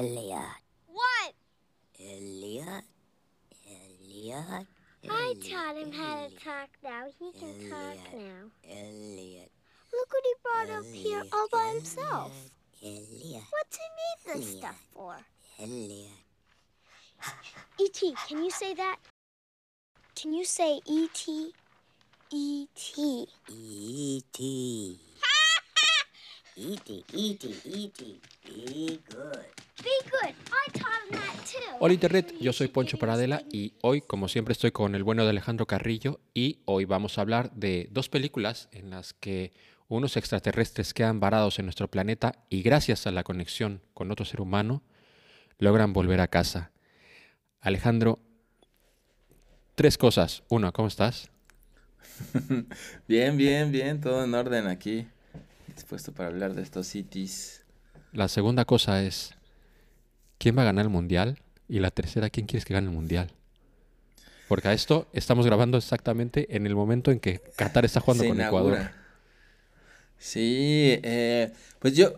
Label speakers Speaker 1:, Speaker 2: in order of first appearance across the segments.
Speaker 1: Elliot.
Speaker 2: What?
Speaker 1: Elliot. Elliot.
Speaker 2: I taught him how to talk now. He can talk now.
Speaker 1: Elliot.
Speaker 2: Look what he brought up here all by himself.
Speaker 1: Elliot.
Speaker 2: What's he need this stuff for?
Speaker 1: Elliot.
Speaker 2: E.T., can you say that? Can you say E.T.? E.T.
Speaker 1: E.T.
Speaker 3: Hola Internet, yo soy Poncho Paradela y hoy, como siempre, estoy con el bueno de Alejandro Carrillo y hoy vamos a hablar de dos películas en las que unos extraterrestres quedan varados en nuestro planeta y gracias a la conexión con otro ser humano logran volver a casa. Alejandro, tres cosas. Uno, ¿cómo estás?
Speaker 4: Bien, bien, bien, todo en orden aquí. Dispuesto para hablar de estos cities.
Speaker 3: La segunda cosa es, ¿quién va a ganar el mundial? Y la tercera, ¿quién quieres que gane el mundial? Porque a esto estamos grabando exactamente en el momento en que Qatar está jugando
Speaker 4: Se
Speaker 3: con
Speaker 4: inaugura.
Speaker 3: Ecuador.
Speaker 4: Sí, eh, pues yo,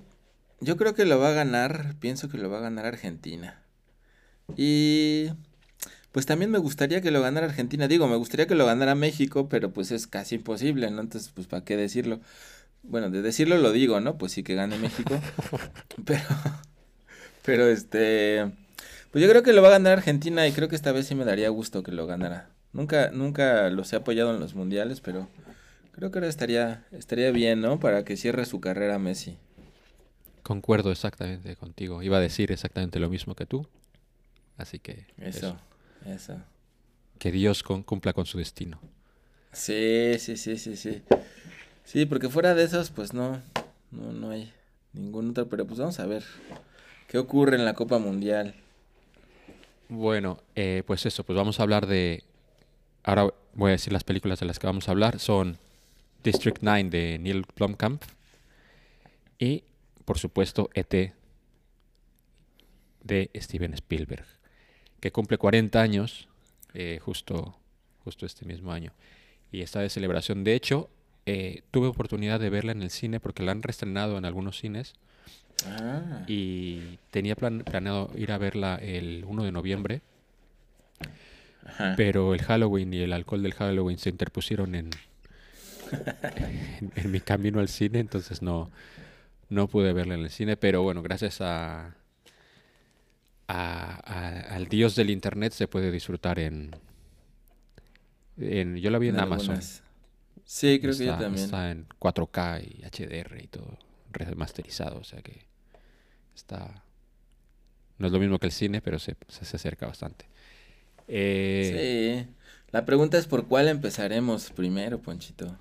Speaker 4: yo creo que lo va a ganar, pienso que lo va a ganar Argentina. Y pues también me gustaría que lo ganara Argentina. Digo, me gustaría que lo ganara México, pero pues es casi imposible, ¿no? Entonces, pues ¿para qué decirlo? Bueno, de decirlo lo digo, ¿no? Pues sí que gane México. Pero, pero este, pues yo creo que lo va a ganar Argentina y creo que esta vez sí me daría gusto que lo ganara. Nunca, nunca los he apoyado en los mundiales, pero creo que ahora estaría, estaría bien, ¿no? Para que cierre su carrera Messi.
Speaker 3: Concuerdo exactamente contigo. Iba a decir exactamente lo mismo que tú. Así que
Speaker 4: Eso, eso.
Speaker 3: que Dios con- cumpla con su destino.
Speaker 4: Sí, sí, sí, sí, sí. Sí, porque fuera de esos, pues no, no, no hay ningún otro, pero pues vamos a ver qué ocurre en la Copa Mundial.
Speaker 3: Bueno, eh, pues eso, pues vamos a hablar de... Ahora voy a decir las películas de las que vamos a hablar. Son District 9 de Neil Blomkamp y, por supuesto, E.T. de Steven Spielberg, que cumple 40 años eh, justo, justo este mismo año. Y está de celebración. De hecho, eh, tuve oportunidad de verla en el cine porque la han reestrenado en algunos cines.
Speaker 4: Ah,
Speaker 3: y tenía plan- planeado ir a verla el 1 de noviembre,
Speaker 4: ajá.
Speaker 3: pero el Halloween y el alcohol del Halloween se interpusieron en, en, en mi camino al cine, entonces no, no pude verla en el cine, pero bueno, gracias a, a- a- al dios del internet se puede disfrutar en, en yo la vi en, Amazon.
Speaker 4: algunas. Sí, creo que yo
Speaker 3: Está-
Speaker 4: también.
Speaker 3: Está en 4K y HDR y todo remasterizado, o sea que está... No es lo mismo que el cine, pero se, se, se acerca bastante. Eh,
Speaker 4: Sí. La pregunta es por cuál empezaremos primero, Ponchito.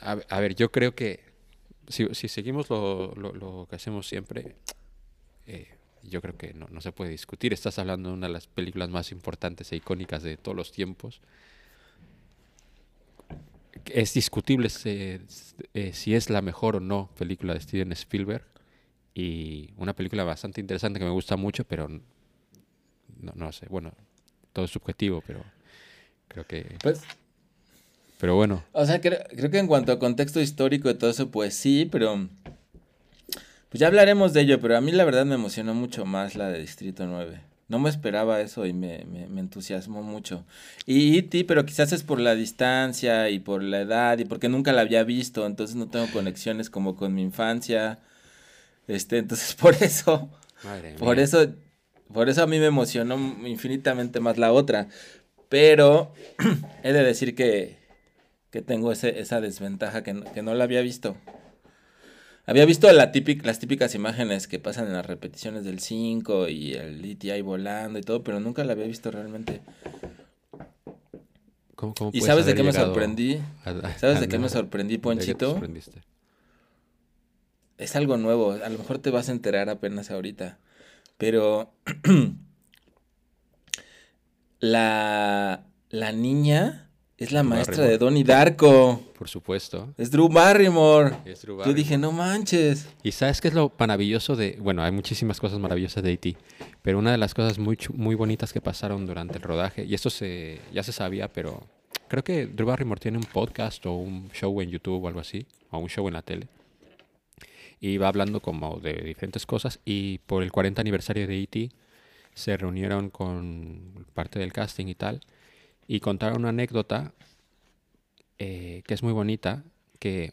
Speaker 3: a, a ver, yo creo que si, si seguimos lo, lo- lo que hacemos siempre, eh, yo creo que no, no se puede discutir. Estás hablando de una de las películas más importantes e icónicas de todos los tiempos. Es discutible se- eh, si es la mejor o no película de Steven Spielberg. Y una película bastante interesante que me gusta mucho, pero no, no sé. Bueno, todo es subjetivo, pero creo que...
Speaker 4: Pues,
Speaker 3: Pero bueno,
Speaker 4: o sea, creo, creo que en cuanto a contexto histórico y todo eso, pues sí, pero pues ya hablaremos de ello, pero a mí la verdad me emocionó mucho más la de Distrito 9. No me esperaba eso y me, me, me entusiasmó mucho. Y E.T., pero quizás es por la distancia y por la edad y porque nunca la había visto, entonces no tengo conexiones como con mi infancia. Este, entonces por eso,
Speaker 3: madre
Speaker 4: por
Speaker 3: mía.
Speaker 4: eso, por eso a mí me emocionó infinitamente más la otra. Pero he de decir que, que tengo ese, esa desventaja que no, que no la había visto. Había visto la las típicas imágenes que pasan en las repeticiones del 5 y el E.T. ahí volando y todo, pero nunca la había visto realmente.
Speaker 3: ¿Cómo- cómo
Speaker 4: ¿Y sabes de qué me sorprendí?
Speaker 3: a-
Speaker 4: ¿Sabes
Speaker 3: a
Speaker 4: de qué me sorprendí,
Speaker 3: ¿De qué te
Speaker 4: Ponchito?
Speaker 3: sorprendiste?
Speaker 4: Es algo nuevo, a lo mejor te vas a enterar apenas ahorita. Pero la, la niña es la
Speaker 3: Drew
Speaker 4: maestra
Speaker 3: Barrymore.
Speaker 4: de Donnie Darko.
Speaker 3: Por supuesto.
Speaker 4: Es Drew Barrymore.
Speaker 3: Es Drew
Speaker 4: Yo
Speaker 3: Barrymore.
Speaker 4: dije, no manches.
Speaker 3: ¿Y sabes qué es lo maravilloso de...? Bueno, hay muchísimas cosas maravillosas de E.T., pero una de las cosas muy, muy bonitas que pasaron durante el rodaje, y esto se, ya se sabía, pero creo que Drew Barrymore tiene un podcast o un show en YouTube o algo así, o un show en la tele, Y va hablando como de diferentes cosas y por el 40 aniversario de E.T. se reunieron con parte del casting y tal y contaron una anécdota eh, que es muy bonita, que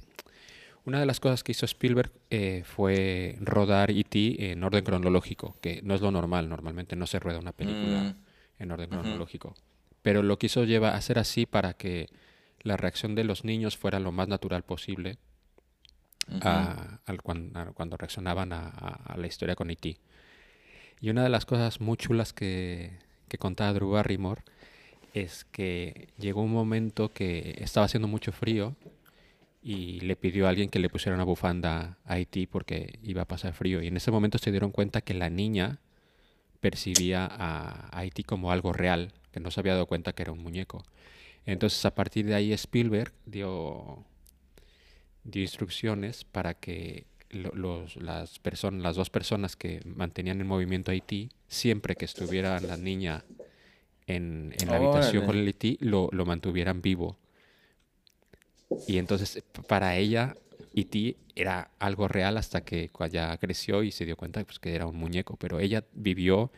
Speaker 3: una de las cosas que hizo Spielberg eh, fue rodar E.T. en orden cronológico, que no es lo normal, normalmente no se rueda una película
Speaker 4: Mm.
Speaker 3: en orden cronológico. Pero lo quiso llevar, hacer así para que la reacción de los niños fuera lo más natural posible a- al cuan- a cuando reaccionaban a, a- a la historia con E.T. Y una de las cosas muy chulas que, que contaba Drew Barrymore es que llegó un momento que estaba haciendo mucho frío y le pidió a alguien que le pusiera una bufanda a E.T. porque iba a pasar frío. Y en ese momento se dieron cuenta que la niña percibía a, E.T. como algo real, que no se había dado cuenta que era un muñeco. Entonces a partir de ahí Spielberg dio, instrucciones para que las, personas, las dos personas que mantenían en movimiento E.T., siempre que estuviera la niña en, en la habitación con el lo, lo mantuvieran vivo. Y entonces para ella E.T. era algo real hasta que ya creció y se dio cuenta pues, que era un muñeco, pero ella vivió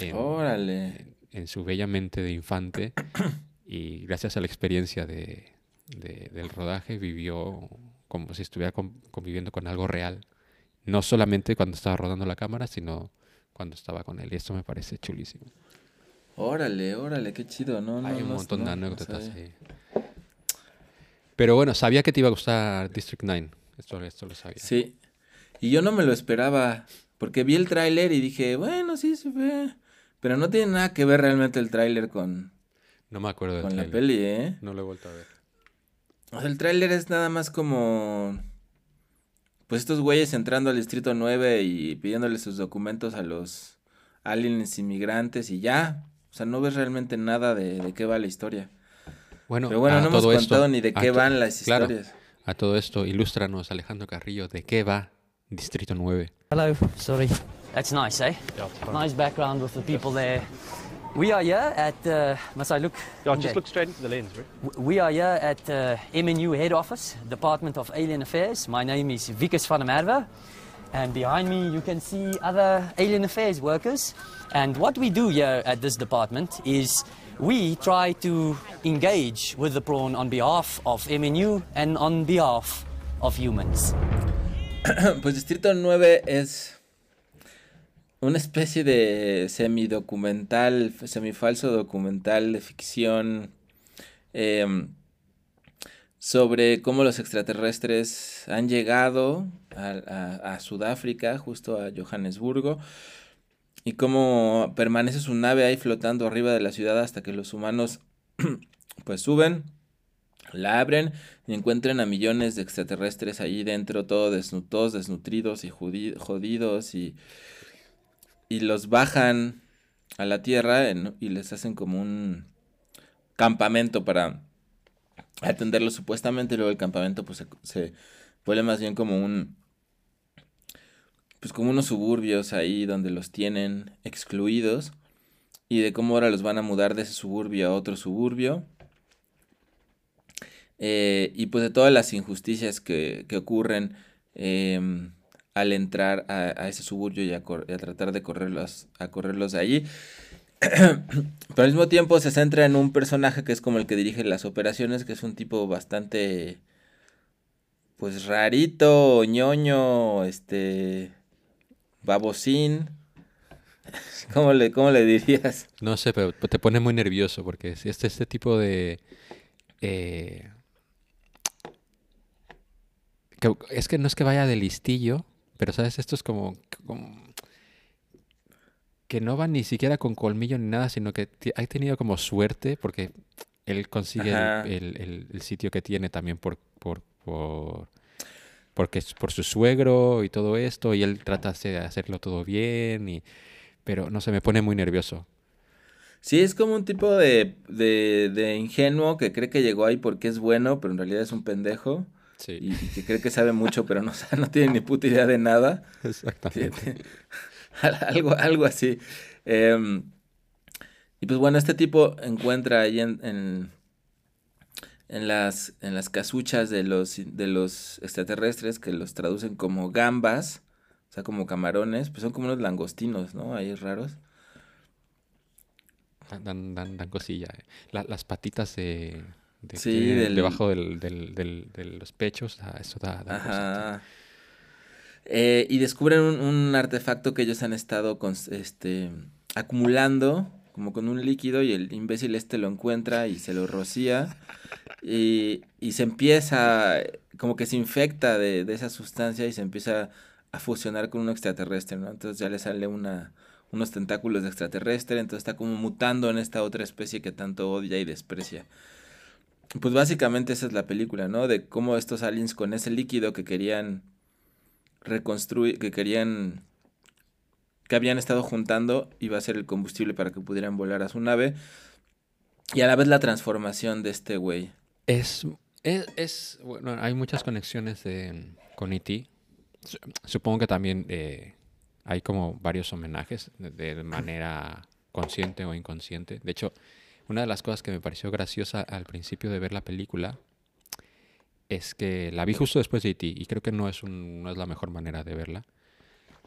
Speaker 3: en,
Speaker 4: Órale.
Speaker 3: en su bella mente de infante y gracias a la experiencia de, de- del rodaje vivió como si estuviera con- conviviendo con algo real. No solamente cuando estaba rodando la cámara, sino cuando estaba con él. Y esto me parece chulísimo.
Speaker 4: Órale, órale, qué chido, ¿no? no
Speaker 3: Hay un
Speaker 4: no-
Speaker 3: montón de
Speaker 4: no, no
Speaker 3: anécdotas. sí. Pero bueno, sabía que te iba a gustar District 9. Esto, esto lo sabía.
Speaker 4: Sí. Y yo no me lo esperaba, porque vi el tráiler y dije, bueno, sí se ve. Pero no tiene nada que ver realmente el tráiler con,
Speaker 3: No me acuerdo
Speaker 4: con la
Speaker 3: tráiler.
Speaker 4: peli, ¿eh?
Speaker 3: No lo he vuelto a ver.
Speaker 4: O sea, el tráiler es nada más como... Pues estos güeyes entrando al Distrito 9 y pidiéndole sus documentos a los aliens inmigrantes y ya. O sea, no ves realmente nada de, de qué va la historia.
Speaker 3: Bueno,
Speaker 4: Pero bueno,
Speaker 3: a
Speaker 4: no hemos contado
Speaker 3: esto-
Speaker 4: ni de qué van las
Speaker 3: claro,
Speaker 4: historias.
Speaker 3: A todo esto, ilústranos, Alejandro Carrillo, ¿de qué va Distrito 9?
Speaker 5: Hello, sorry. That's nice, eh? Nice background with the people there. We are here at, uh, must I look?
Speaker 6: Yeah, just
Speaker 5: there?
Speaker 6: look straight into the lens, right?
Speaker 5: We are here at uh, MNU head office, Department of Alien Affairs. My name is Vikas van der Merwe. And behind me, you can see other Alien Affairs workers. And what we do here at this department is we try to engage with the prawn on behalf of MNU and on behalf of humans.
Speaker 4: Pues Distrito 9 es una especie de semidocumental, semifalso documental de ficción em, sobre cómo los extraterrestres han llegado a, a- a Sudáfrica, justo a Johannesburgo, y cómo permanece su nave ahí flotando arriba de la ciudad hasta que los humanos pues suben, la abren y encuentran a millones de extraterrestres ahí dentro, todo desnu- todos desnutridos y jodidos y, y los bajan a la tierra y les hacen como un campamento para atenderlos supuestamente. Luego el campamento pues se, se vuelve más bien como un pues como unos suburbios ahí donde los tienen excluidos y de cómo ahora los van a mudar de ese suburbio a otro suburbio eh, y pues de todas las injusticias que, que ocurren em, al entrar a, ese suburbio y a, y a tratar de correrlos, a correrlos de allí. Pero al mismo tiempo se centra en un personaje que es como el que dirige las operaciones, que es un tipo bastante, pues rarito, ñoño, este, babosín. ¿Cómo le, cómo le dirías?
Speaker 3: No sé, pero te pone muy nervioso porque es este, este tipo de... eh, que- es que no es que vaya de listillo, pero sabes, esto es como, como- que no va ni siquiera con colmillo ni nada, sino que ha tenido como suerte porque él consigue el,
Speaker 4: Ajá.
Speaker 3: el- el- el sitio que tiene también por, por, por, porque es por su suegro y todo esto, y él trata de hacerlo todo bien, y, pero no sé, me pone muy nervioso.
Speaker 4: Sí, es como un tipo de, de, de ingenuo que cree que llegó ahí porque es bueno, pero en realidad es un pendejo.
Speaker 3: Sí,
Speaker 4: Y, y que cree que sabe mucho, pero no, no tiene ni puta idea de nada.
Speaker 3: exactamente.
Speaker 4: algo, algo así. Em, y pues bueno, este tipo encuentra ahí en, en, en las, en las casuchas de los, de los extraterrestres, que los traducen como gambas, o sea, como camarones, pues son como unos langostinos, ¿no? Ahí raros.
Speaker 3: Dan, dan, dan cosilla. eh. La- las patitas de, de-
Speaker 4: Sí,
Speaker 3: que
Speaker 4: del-
Speaker 3: debajo del, del- del- de los pechos, ah, eso da, da.
Speaker 4: Ajá. Eh, y descubren un, un artefacto que ellos han estado cons- este, acumulando, como con un líquido, y el imbécil este lo encuentra y se lo rocía. Y, y se empieza, como que se infecta de, de esa sustancia y se empieza a fusionar con un extraterrestre, ¿no? Entonces ya le sale una, unos tentáculos de extraterrestre, entonces está como mutando en esta otra especie que tanto odia y desprecia. Pues básicamente esa es la película, ¿no? De cómo estos aliens con ese líquido que querían reconstruir, que querían, que habían estado juntando, iba a ser el combustible para que pudieran volar a su nave. Y a la vez la transformación de este güey.
Speaker 3: Es, es, es- bueno, hay muchas conexiones de, con E.T. Su- Supongo que también eh, hay como varios homenajes de, manera consciente o inconsciente. De hecho, una de las cosas que me pareció graciosa al principio de ver la película es que la vi justo después de E.T. y creo que no es, un, no es la mejor manera de verla.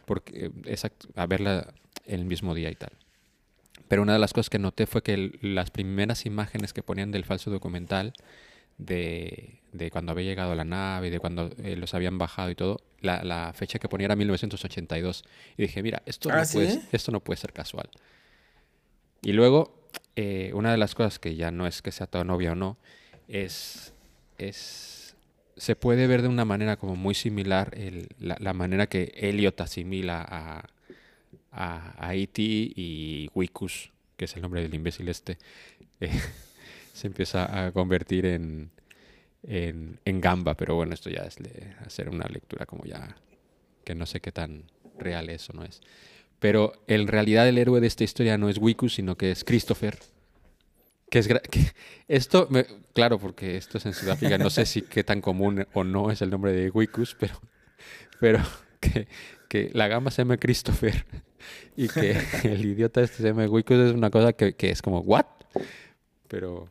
Speaker 3: Porque eh, exact- a verla el mismo día y tal. Pero una de las cosas que noté fue que las primeras imágenes que ponían del falso documental, de, de cuando había llegado la nave de cuando eh, los habían bajado y todo, la, la fecha que ponía era 1982. Y dije, mira, esto,
Speaker 4: ¿Ah,
Speaker 3: no, puede, esto no puede ser casual. Y luego, eh, una de las cosas que ya no es que sea tan obvia o no, es, es se puede ver de una manera como muy similar el- la, la manera que Elliot asimila a, a, a E.T. y Wikus, que es el nombre del imbécil este, eh, se empieza a convertir en, en, en gamba, pero bueno, esto ya es hacer una lectura como ya que no sé qué tan real es o no es. Pero en realidad el héroe de esta historia no es Wikus, sino que es Christopher. Que es esto, me- claro, porque esto es en Sudáfrica, no sé si qué tan común o no es el nombre de Wikus, pero, pero que, que la gama se llama Christopher y que el idiota este se llama Wikus es una cosa que, que es como, ¿what? Pero,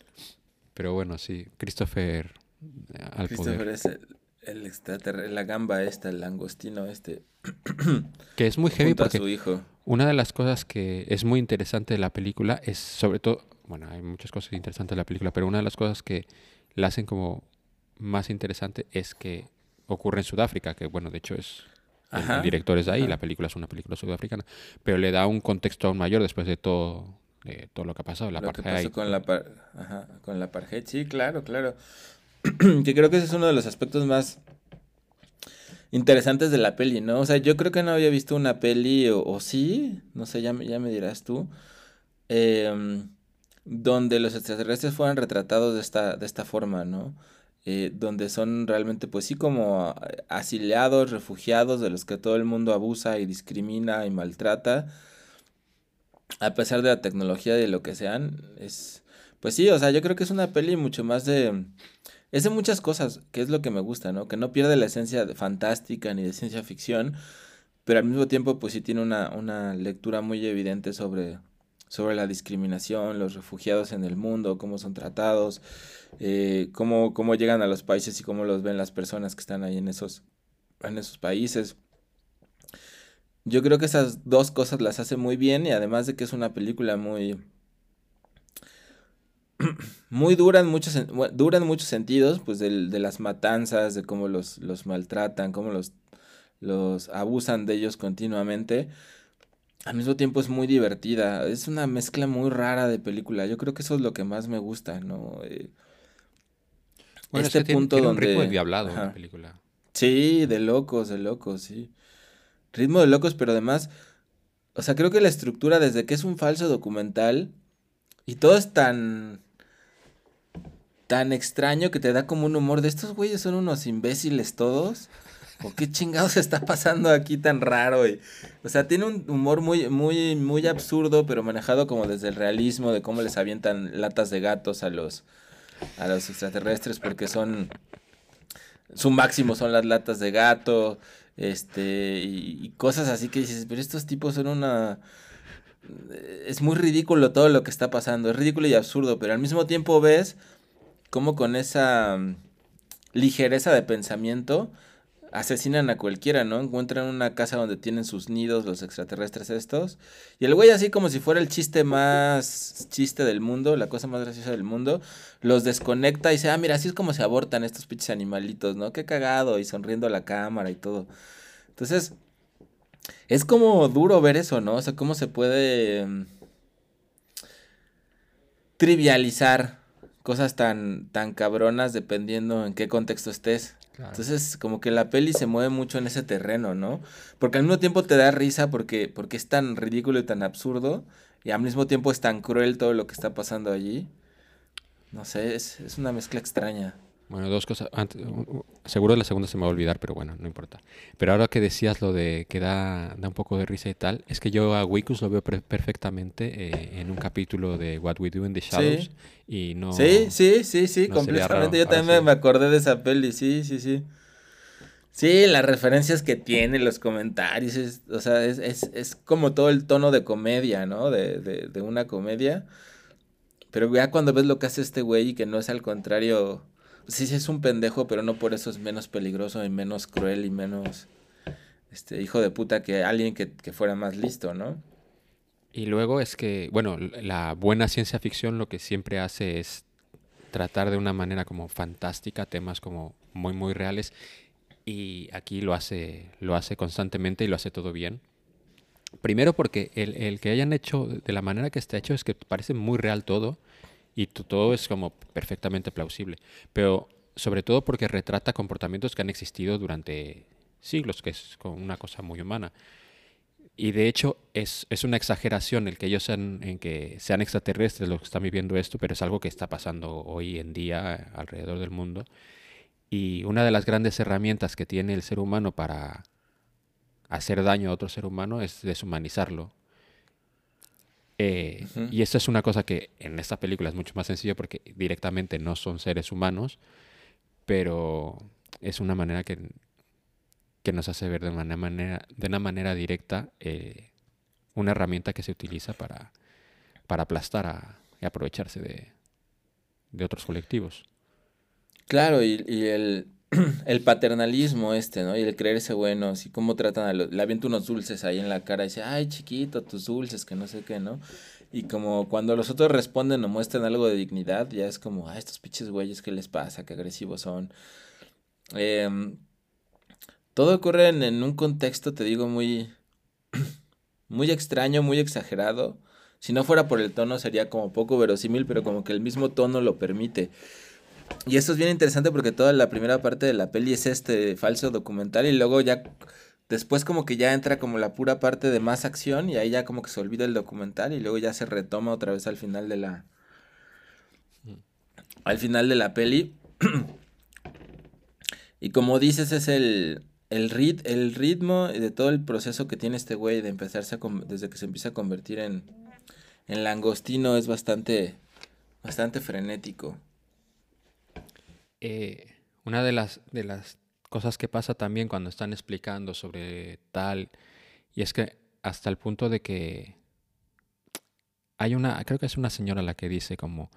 Speaker 3: pero bueno, sí, Christopher al
Speaker 4: Christopher
Speaker 3: poder.
Speaker 4: es el, el extraterrestre, la gamba esta, el langostino este,
Speaker 3: Que es muy heavy porque
Speaker 4: su hijo.
Speaker 3: Una de las cosas que es muy interesante de la película es sobre todo, bueno, hay muchas cosas interesantes de la película, pero una de las cosas que la hacen como más interesante es que ocurre en Sudáfrica, que bueno, de hecho es el, director es de ahí,
Speaker 4: ajá.
Speaker 3: la película es una película sudafricana, pero le da un contexto aún mayor después de todo, de todo lo que ha pasado, la
Speaker 4: Lo que pasó con la, par- ajá, con la apartheid, sí, claro, claro. que creo que ese es uno de los aspectos más interesantes de la peli, ¿no? O sea, yo creo que no había visto una peli, o, o sí, no sé, ya, me- ya me dirás tú, em, donde los extraterrestres fueran retratados de esta, de esta forma, ¿no? Eh, donde son realmente, pues sí, como eh, asiliados, refugiados, de los que todo el mundo abusa y discrimina y maltrata a pesar de la tecnología de lo que sean, es, pues sí, o sea, yo creo que es una peli mucho más de, es de muchas cosas, que es lo que me gusta, ¿no? Que no pierde la esencia de fantástica ni de ciencia ficción, pero al mismo tiempo, pues sí tiene una, una lectura muy evidente sobre, sobre la discriminación, los refugiados en el mundo, cómo son tratados, eh, cómo, cómo llegan a los países y cómo los ven las personas que están ahí en esos, en esos países. Yo creo que esas dos cosas las hace muy bien y además de que es una película muy muy dura en muchos dura en muchos sentidos, pues del- de las matanzas, de cómo los, los maltratan, cómo los, los abusan de ellos continuamente. Al mismo tiempo es muy divertida, es una mezcla muy rara de película. Yo creo que eso es lo que más me gusta, ¿no? Eh,
Speaker 3: Bueno, es
Speaker 4: este
Speaker 3: que tiene,
Speaker 4: punto
Speaker 3: tiene un ritmo
Speaker 4: donde-
Speaker 3: endiablado la película.
Speaker 4: Sí, de locos, de locos, sí. Ritmo de locos, pero además, o sea, creo que la estructura desde que es un falso documental y todo es tan tan extraño que te da como un humor de estos güeyes son unos imbéciles todos. ¿O qué chingados está pasando aquí tan raro? Y, o sea, tiene un humor muy, muy, muy absurdo, pero manejado como desde el realismo de cómo les avientan latas de gatos a los, a los extraterrestres porque son su máximo son las latas de gato, este, y, y cosas así que dices, pero estos tipos son una... Es muy ridículo todo lo que está pasando, es ridículo y absurdo, pero al mismo tiempo ves cómo con esa mm, ligereza de pensamiento asesinan a cualquiera, ¿no? Encuentran una casa donde tienen sus nidos los extraterrestres estos. Y el güey así como si fuera el chiste más chiste del mundo, la cosa más graciosa del mundo, los desconecta y dice, ah, mira, así es como se abortan estos pinches animalitos, ¿no? Qué cagado y sonriendo a la cámara y todo. Entonces, es como duro ver eso, ¿no? O sea, cómo se puede mm, trivializar cosas tan, tan cabronas dependiendo en qué contexto estés. Entonces, como que la peli se mueve mucho en ese terreno, ¿no? Porque al mismo tiempo te da risa porque, porque es tan ridículo y tan absurdo, y al mismo tiempo es tan cruel todo lo que está pasando allí. No sé, es, es una mezcla extraña.
Speaker 3: Bueno, dos cosas. Antes, seguro la segunda se me va a olvidar, pero bueno, no importa. Pero ahora que decías lo de que da, da un poco de risa y tal, es que yo a Wikus lo veo perfectamente eh, en un capítulo de What We Do in the Shadows. Y no.
Speaker 4: Sí, sí, sí, sí, completamente. Yo también me acordé de esa peli, sí, sí, sí. Sí, las referencias que tiene, los comentarios, o sea, es, es, es, como todo el tono de comedia, ¿no? De, de, de una comedia. Pero ya cuando ves lo que hace este güey y que no es al contrario sí, sí es un pendejo, pero no por eso es menos peligroso y menos cruel y menos este hijo de puta que alguien que, fuera más listo, ¿no?
Speaker 3: Y luego es que, bueno, la buena ciencia ficción lo que siempre hace es tratar de una manera como fantástica temas como muy muy reales y aquí lo hace lo hace constantemente y lo hace todo bien. Primero porque el, el que hayan hecho de la manera que está hecho es que parece muy real todo y todo es como perfectamente plausible. Pero sobre todo porque retrata comportamientos que han existido durante siglos, que es una cosa muy humana. Y de hecho es, es, una exageración el que ellos sean, en que sean extraterrestres los que están viviendo esto, pero es algo que está pasando hoy en día alrededor del mundo. Y una de las grandes herramientas que tiene el ser humano para hacer daño a otro ser humano es deshumanizarlo. Eh, y esto es una cosa que en esta película es mucho más sencillo porque directamente no son seres humanos, pero es una manera que, que nos hace ver de una manera, de una manera directa eh, una herramienta que se utiliza para, para aplastar a, y aprovecharse de, de otros colectivos.
Speaker 4: Claro, y, y el, el paternalismo este, ¿no? Y el creerse buenos y cómo tratan a los... Le avienta unos dulces ahí en la cara y dice, ay, chiquito, tus dulces, que no sé qué, ¿no? Y como cuando los otros responden o muestran algo de dignidad, ya es como, ay, estos pinches güeyes, ¿qué les pasa? Qué agresivos son. Em, todo ocurre en un contexto, te digo, muy... muy extraño, muy exagerado. Si no fuera por el tono sería como poco verosímil, pero como que el mismo tono lo permite. Y esto es bien interesante porque toda la primera parte de la peli es este falso documental y luego ya después como que ya entra como la pura parte de más acción y ahí ya como que se olvida el documental y luego ya se retoma otra vez al final de la al final de la peli. y como dices es el el, rit, el ritmo de todo el proceso que tiene este güey de empezarse a desde que se empieza a convertir en en langostino es bastante bastante frenético.
Speaker 3: Eh, una de las, de las cosas que pasa también cuando están explicando sobre tal, y es que hasta el punto de que hay una, creo que es una señora la que dice como,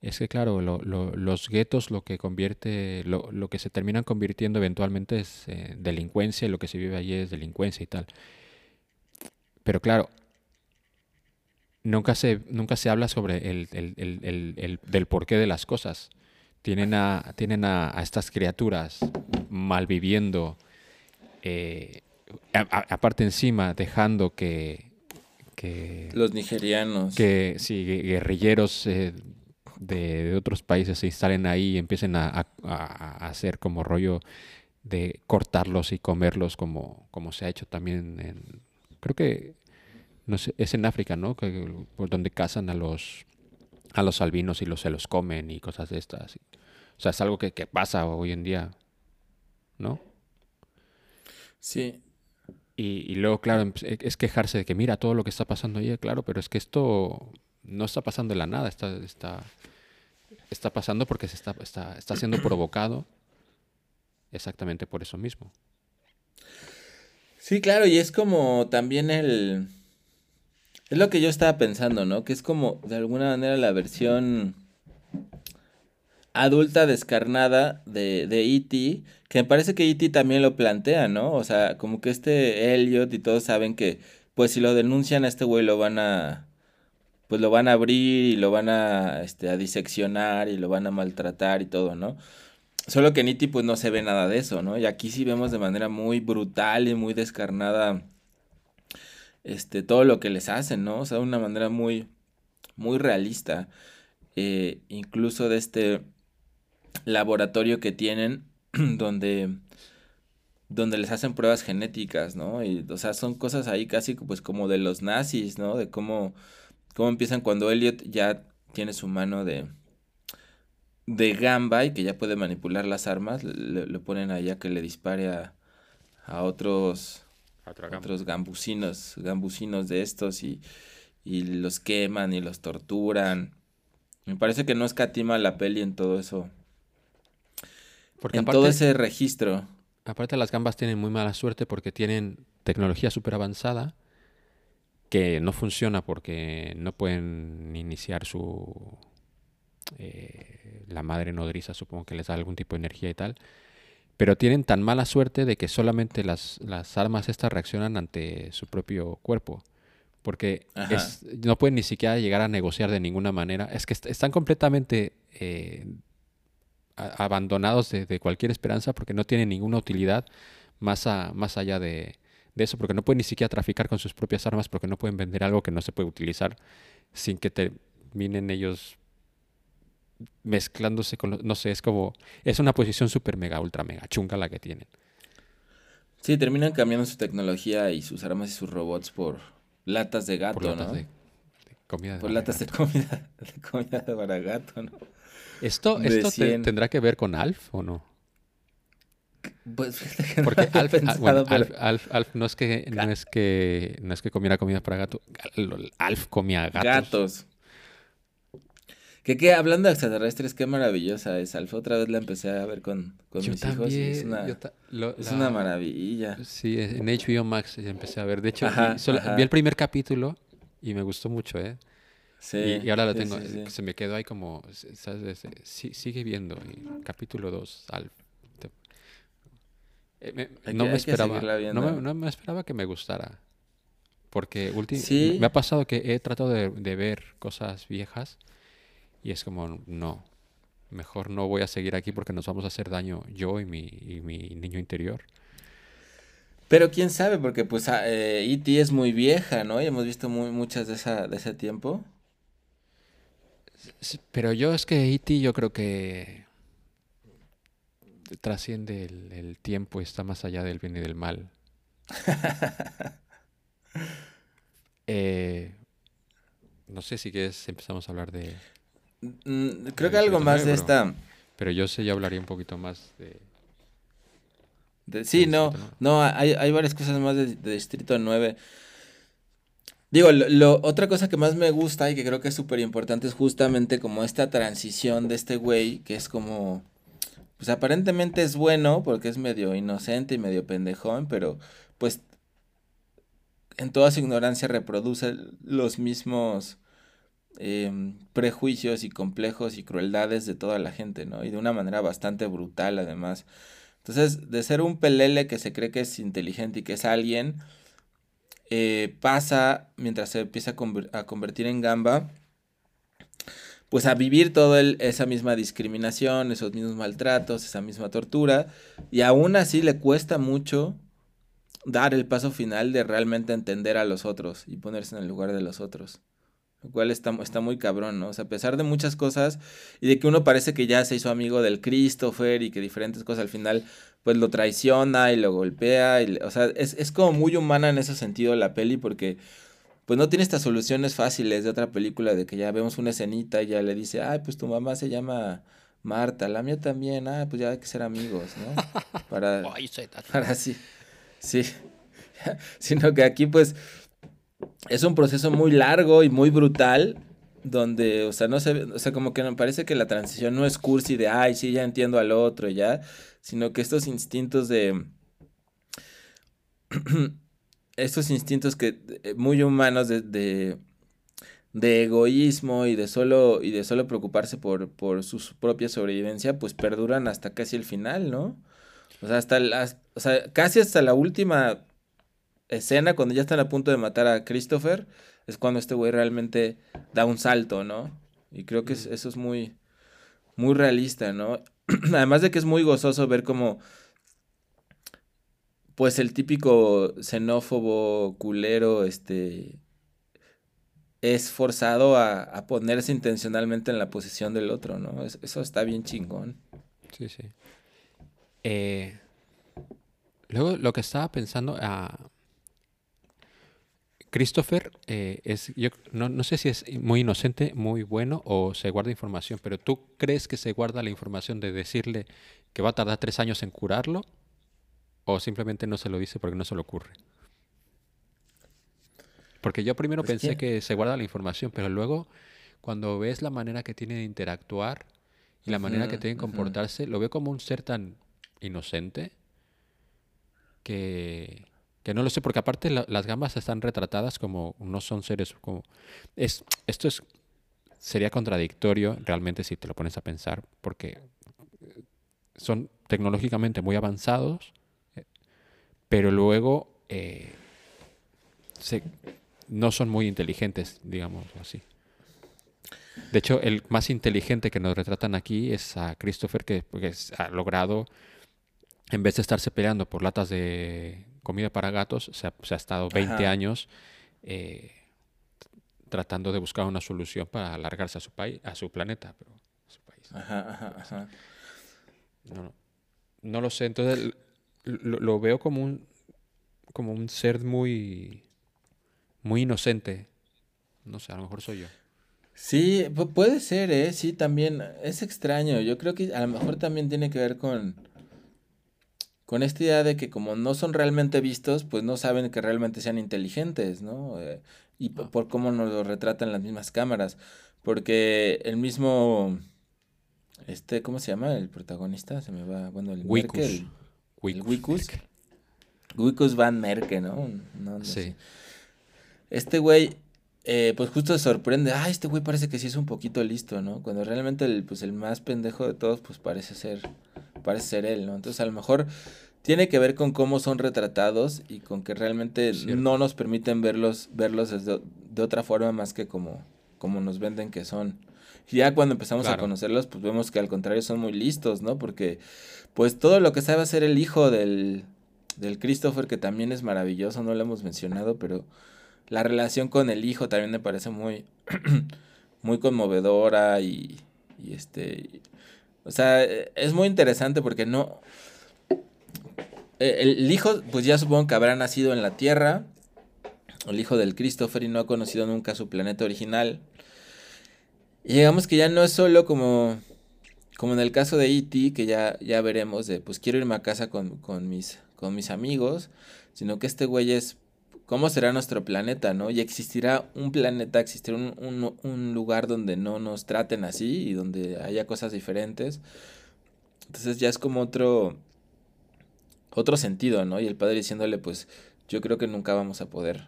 Speaker 3: es que claro, los guetos lo que convierte, lo, lo, que se terminan convirtiendo eventualmente es eh, delincuencia y lo que se vive allí es delincuencia y tal. Pero claro, nunca se, nunca se habla sobre el, el, el, el del porqué de las cosas tienen a, tienen a, estas criaturas malviviendo, eh, aparte encima dejando que, que...
Speaker 4: Los nigerianos.
Speaker 3: Que sí, guerrilleros eh, de, otros países se instalen ahí y empiecen a, hacer como rollo de cortarlos y comerlos como, como se ha hecho también en... Creo que no sé, es en África, ¿no? Que, por donde cazan a los a los albinos y los, se los comen y cosas de estas. O sea, es algo que, pasa hoy en día, ¿no?
Speaker 4: Sí.
Speaker 3: Y, luego, claro, es quejarse de que mira todo lo que está pasando ahí, claro, pero es que esto no está pasando de la nada, está, está, está pasando porque se está, está, está siendo provocado exactamente por eso mismo.
Speaker 4: Sí, claro, y es como también el es lo que yo estaba pensando, ¿no? Que es como, de alguna manera, la versión adulta descarnada de, de E.T., que me parece que E.T. también lo plantea, ¿no? O sea, como que este Elliot y todos saben que, pues si lo denuncian a este güey lo van a, pues lo van a abrir y lo van a, este, a diseccionar y lo van a maltratar y todo, ¿no? Solo que en E.T. pues no se ve nada de eso, ¿no? Y aquí sí vemos de manera muy brutal y muy descarnada, este, todo lo que les hacen, ¿no? O sea, de una manera muy, muy realista. Eh, incluso de este laboratorio que tienen donde donde les hacen pruebas genéticas, ¿no? Y, o sea, son cosas ahí casi pues como de los nazis, ¿no? De cómo, cómo empiezan cuando Elliot ya tiene su mano de, de gamba y que ya puede manipular las armas, le, ponen allá que le dispare a, a otros, otros gambusinos, gambusinos de estos y, y los queman y los torturan. Me parece que no escatima la peli en todo eso. Porque en todo ese registro.
Speaker 3: Aparte las gambas tienen muy mala suerte porque tienen tecnología súper avanzada que no funciona porque no pueden iniciar su... Eh, la madre nodriza supongo que les da algún tipo de energía y tal. Pero tienen tan mala suerte de que solamente las, las armas estas reaccionan ante su propio cuerpo porque no pueden ni siquiera llegar a negociar de ninguna manera. Es que están completamente eh, abandonados de, cualquier esperanza porque no tienen ninguna utilidad más, más allá de, eso, porque no pueden ni siquiera traficar con sus propias armas porque no pueden vender algo que no se puede utilizar sin que terminen ellos mezclándose con, no sé, es como, es una posición súper mega, ultra mega chunga la que tienen.
Speaker 4: Sí, terminan cambiando su tecnología y sus armas y sus robots por latas de gato,
Speaker 3: por
Speaker 4: latas
Speaker 3: De, comida
Speaker 4: por latas de comida, de comida para gato, ¿no?
Speaker 3: ¿Esto, esto tendrá que ver con Alf o no?
Speaker 4: Pues que
Speaker 3: Porque Alf, ah, Alf, Alf, no es que no es que no es que comiera comida para gato, Alf comía gatos. Gatos.
Speaker 4: Que, que hablando de extraterrestres, qué maravillosa es Alfa. Otra vez la empecé a ver con, con mis hijos y es una, es una maravilla.
Speaker 3: Sí, en HBO Max ya empecé a ver. De hecho, vi el primer capítulo y me gustó mucho, ¿eh? Sí. Y, ahora lo tengo, se me quedó ahí como, ¿sabes? sigue viendo. capítulo 2, Alf. Eh, no, me esperaba, no, me, no me esperaba que me gustara. Porque me ha pasado que he tratado de, de ver cosas viejas y es como, no, mejor no voy a seguir aquí porque nos vamos a hacer daño yo y mi, mi niño interior.
Speaker 4: Pero quién sabe, porque pues E.T. Eh, e es muy vieja, ¿no? Y hemos visto muy, muchas de, esa, de ese tiempo.
Speaker 3: Pero yo es que E.T. yo creo que trasciende el, el, tiempo y está más allá del bien y del mal. eh, no sé si quieres empezamos a hablar de...
Speaker 4: Mm, creo que algo más de esta.
Speaker 3: Pero yo sé, ya hablaría un poquito más
Speaker 4: de. sí, no, no, hay, varias cosas más de, Distrito 9. Digo, lo, otra cosa que más me gusta y que creo que es súper importante es justamente como esta transición de este güey, que es como, pues aparentemente es bueno porque es medio inocente y medio pendejón, pero pues en toda su ignorancia reproduce los mismos Em, prejuicios y complejos y crueldades de toda la gente, ¿no? Y de una manera bastante brutal además. Entonces, de ser un pelele que se cree que es inteligente y que es alguien, eh, pasa, mientras se empieza a, convertir en gamba, pues a vivir toda esa misma discriminación, esos mismos maltratos, esa misma tortura, y aún así le cuesta mucho dar el paso final de realmente entender a los otros y ponerse en el lugar de los otros. Lo cual está, está muy cabrón, ¿no? O sea, a pesar de muchas cosas y de que uno parece que ya se hizo amigo del Christopher y que diferentes cosas al final pues lo traiciona y lo golpea. Y, o sea, es, es como muy humana en ese sentido la peli porque pues no tiene estas soluciones fáciles de otra película de que ya vemos una escenita y ya le dice, ay, pues tu mamá se llama Marta, la mía también, ah, pues ya hay que ser amigos, ¿no? Para, para sí, sí, sino que aquí pues es un proceso muy largo y muy brutal donde, o sea, no se, o sea, como que me parece que la transición no es cursi de, ay, sí, ya entiendo al otro, ya, sino que estos instintos de, estos instintos que, eh, muy humanos de, de egoísmo y de solo, y de solo preocuparse por, por su propia sobrevivencia, pues perduran hasta casi el final, ¿no? O sea, hasta las, o sea, casi hasta la última escena, cuando ya están a punto de matar a Christopher, es cuando este güey realmente da un salto, ¿no? Y creo que es- eso es muy, muy realista, ¿no? Además de que es muy gozoso ver cómo, pues el típico xenófobo, culero, este, es forzado a, a ponerse intencionalmente en la posición del otro, ¿no? Es- eso está bien chingón.
Speaker 3: Sí, sí. Eh, luego, lo que estaba pensando, ah, Christopher eh, es, yo no, no sé si es muy inocente, muy bueno o se guarda información, pero ¿tú crees que se guarda la información de decirle que va a tardar tres años en curarlo? ¿O simplemente no se lo dice porque no se le ocurre? Porque yo primero
Speaker 4: Pues,
Speaker 3: pensé que se guarda la información, pero luego cuando ves la manera que tiene de interactuar y la manera que tiene de comportarse, lo veo como un ser tan inocente que, que no lo sé, porque aparte la- las gambas están retratadas como no son seres como... Es, esto es sería contradictorio realmente si te lo pones a pensar, porque eh, son tecnológicamente muy avanzados, eh, pero luego eh, se- no son muy inteligentes, digamos así. De hecho, el más inteligente que nos retratan aquí es a Christopher, que porque es- ha logrado, en vez de estarse peleando por latas de comida para gatos, se ha, se ha estado 20
Speaker 4: Ajá.
Speaker 3: años eh, tratando de buscar una solución para alargarse a su país, a su planeta, pero a su país.
Speaker 4: Ajá, ajá, ajá.
Speaker 3: No, no, no lo sé. Entonces lo, lo veo como un como un ser muy muy inocente. No sé, a lo mejor soy yo.
Speaker 4: Sí, pu- puede ser, ¿eh? Sí, también es extraño. Yo creo que a lo mejor también tiene que ver con, con esta idea de que como no son realmente vistos, pues no saben que realmente sean inteligentes, ¿no? Eh, y
Speaker 3: Ah.
Speaker 4: por cómo nos lo retratan las mismas cámaras. Porque el mismo, este, ¿cómo se llama? El protagonista, se me va, bueno, el
Speaker 3: Wikus.
Speaker 4: Merkel. El
Speaker 3: Wikus.
Speaker 4: Wikus Van Merke, ¿no? Un nombre
Speaker 3: Sí.
Speaker 4: así. Este güey, eh, pues justo se sorprende. Ah, este güey parece que sí es un poquito listo, ¿no? Cuando realmente el, pues el más pendejo de todos, pues parece ser, parece ser él, ¿no? Entonces a lo mejor tiene que ver con cómo son retratados y con que realmente no nos permiten verlos, verlos desde- de otra forma más que como, como nos venden que son. Y ya cuando empezamos a conocerlos, pues vemos que al contrario son muy listos, ¿no? Porque pues todo lo que sabe hacer el hijo del, del Christopher, que también es maravilloso, no lo hemos mencionado, pero la relación con el hijo también me parece muy, muy conmovedora y, y este, o sea, eh, es muy interesante porque no, eh, el hijo, pues ya supongo que habrá nacido en la Tierra, el hijo del Christopher y no ha conocido nunca su planeta original. Y digamos que ya no es solo como, como en el caso de E.T., que ya, ya veremos de, pues quiero irme a casa con, con mis, con mis amigos, sino que este güey es, ¿cómo será nuestro planeta, no? Y existirá un planeta, existirá un, un, un lugar donde no nos traten así y donde haya cosas diferentes. Entonces ya es como otro, otro sentido, ¿no? Y el padre diciéndole, pues, yo creo que nunca vamos a poder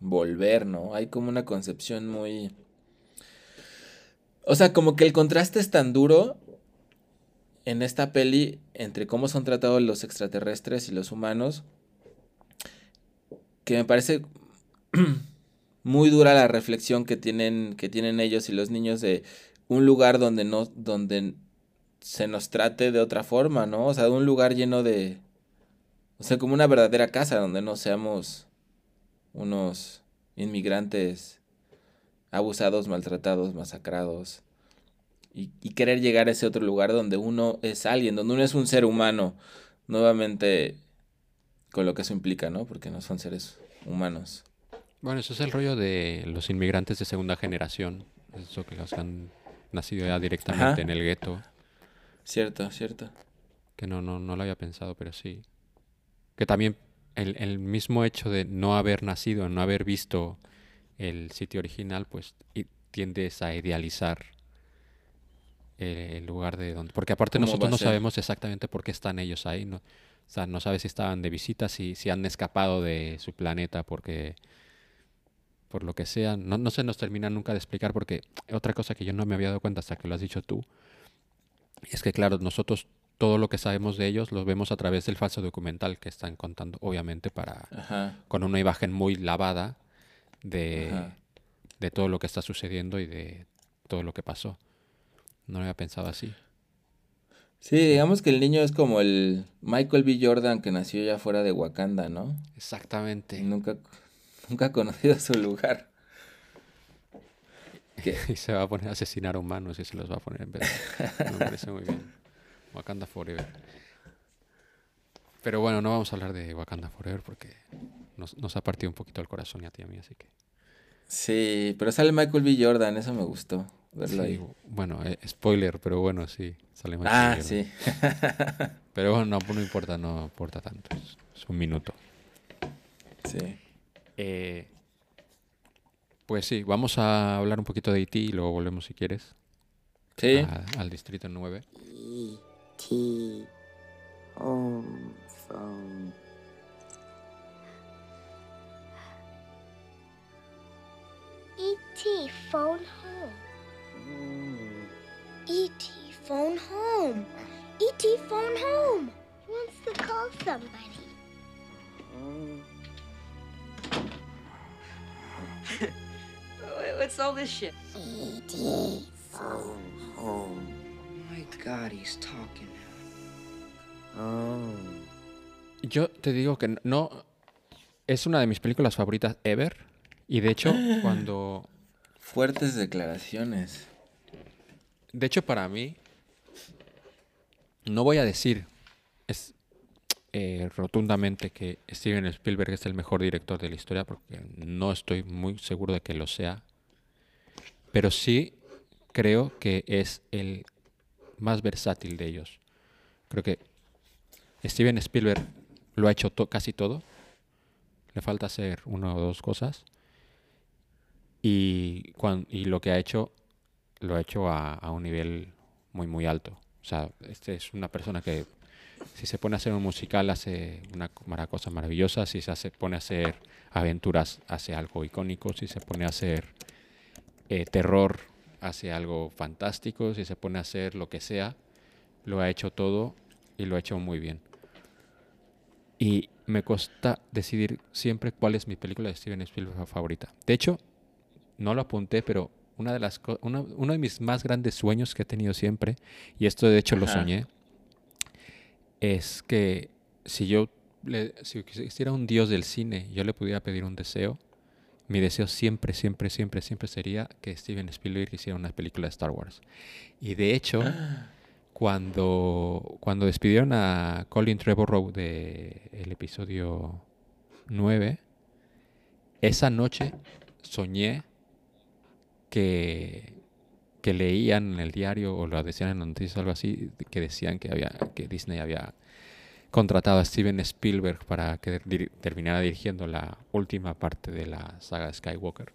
Speaker 4: volver, ¿no? Hay como una concepción muy... O sea, como que el contraste es tan duro en esta peli entre cómo son tratados los extraterrestres y los humanos, que me parece muy dura la reflexión que tienen, que tienen ellos y los niños de un lugar donde no, donde se nos trate de otra forma, ¿no? O sea, de un lugar lleno de, o sea, como una verdadera casa donde no seamos unos inmigrantes abusados, maltratados, masacrados. Y, y querer llegar a ese otro lugar donde uno es alguien, donde uno es un ser humano. Nuevamente, con lo que eso implica, ¿no? Porque no son seres humanos.
Speaker 3: Bueno, eso es el rollo de los inmigrantes de segunda generación. Eso que los que han nacido ya directamente
Speaker 4: Ajá.
Speaker 3: en el gueto.
Speaker 4: Cierto, cierto.
Speaker 3: Que no, no, no lo había pensado, pero sí. Que también el, el mismo hecho de no haber nacido, no haber visto el sitio original, pues y tiendes a idealizar eh, el lugar de donde... Porque aparte
Speaker 4: ¿Cómo va
Speaker 3: nosotros no sabemos exactamente por qué están ellos ahí, ¿no? O sea, no sabes si estaban de visita, si, si han escapado de su planeta porque por lo que sea, no, no se nos termina nunca de explicar porque otra cosa que yo no me había dado cuenta hasta que lo has dicho tú, es que claro, nosotros todo lo que sabemos de ellos lo vemos a través del falso documental que están contando, obviamente para
Speaker 4: Ajá.
Speaker 3: con una imagen muy lavada de, de todo lo que está sucediendo y de todo lo que pasó. No lo había pensado así.
Speaker 4: Sí, digamos que el niño es como el Michael B. Jordan que nació ya fuera de Wakanda, ¿no?
Speaker 3: Exactamente.
Speaker 4: nunca, nunca ha conocido su lugar.
Speaker 3: Y se va a poner a asesinar humanos y se los va a poner en vez. Me parece muy bien. Wakanda Forever. Pero bueno, no vamos a hablar de Wakanda Forever porque nos, nos ha partido un poquito el corazón y a ti y a mí, así que...
Speaker 4: Sí, pero sale Michael B. Jordan, eso me gustó verlo
Speaker 3: Sí,
Speaker 4: ahí.
Speaker 3: bueno, eh, spoiler, pero bueno, sí. Sale Michael
Speaker 4: Ah, sí.
Speaker 3: Pero bueno, no, no importa, no importa tanto. Es, es un minuto.
Speaker 4: Sí.
Speaker 3: Eh, pues sí, vamos a hablar un poquito de E.T. y luego volvemos si quieres
Speaker 4: Sí.
Speaker 3: a- al distrito 9.
Speaker 1: E.T. Home phone.
Speaker 2: E.T. E phone home. E.T. phone home. E.T. phone home. He wants to call somebody.
Speaker 6: What's all this shit?
Speaker 1: E.T. phone home.
Speaker 6: My God, he's talking.
Speaker 1: Home.
Speaker 3: Yo te digo que no. Es una de mis películas favoritas ever. Y de hecho, cuando.
Speaker 4: Fuertes declaraciones.
Speaker 3: De hecho, para mí. No voy a decir eh, rotundamente que Steven Spielberg es el mejor director de la historia, porque no estoy muy seguro de que lo sea. Pero sí creo que es el más versátil de ellos. Creo que Steven Spielberg lo ha hecho to- casi todo. Le falta hacer una o dos cosas. Y, y lo que ha hecho, lo ha hecho a, un nivel muy, muy alto. O sea, este es una persona que si se pone a hacer un musical hace una cosa maravillosa, si se pone a hacer aventuras hace algo icónico, si se pone a hacer eh, terror hace algo fantástico, si se pone a hacer lo que sea, lo ha hecho todo y lo ha hecho muy bien. Y me cuesta decidir siempre cuál es mi película de Steven Spielberg favorita. De hecho, no lo apunté, pero una de las una- uno de mis más grandes sueños que he tenido siempre, y esto de hecho lo soñé, es que si yo le- si existiera un dios del cine, yo le pudiera pedir un deseo, mi deseo siempre, siempre, siempre, siempre sería que Steven Spielberg hiciera una película de Star Wars. Y de hecho, cuando, cuando despidieron a Colin Trevorrow de el episodio 9, esa noche soñé que, leían en el diario o lo decían en noticias o algo así, que decían que, había, que Disney había contratado a Steven Spielberg para que terminara dirigiendo la última parte de la saga Skywalker.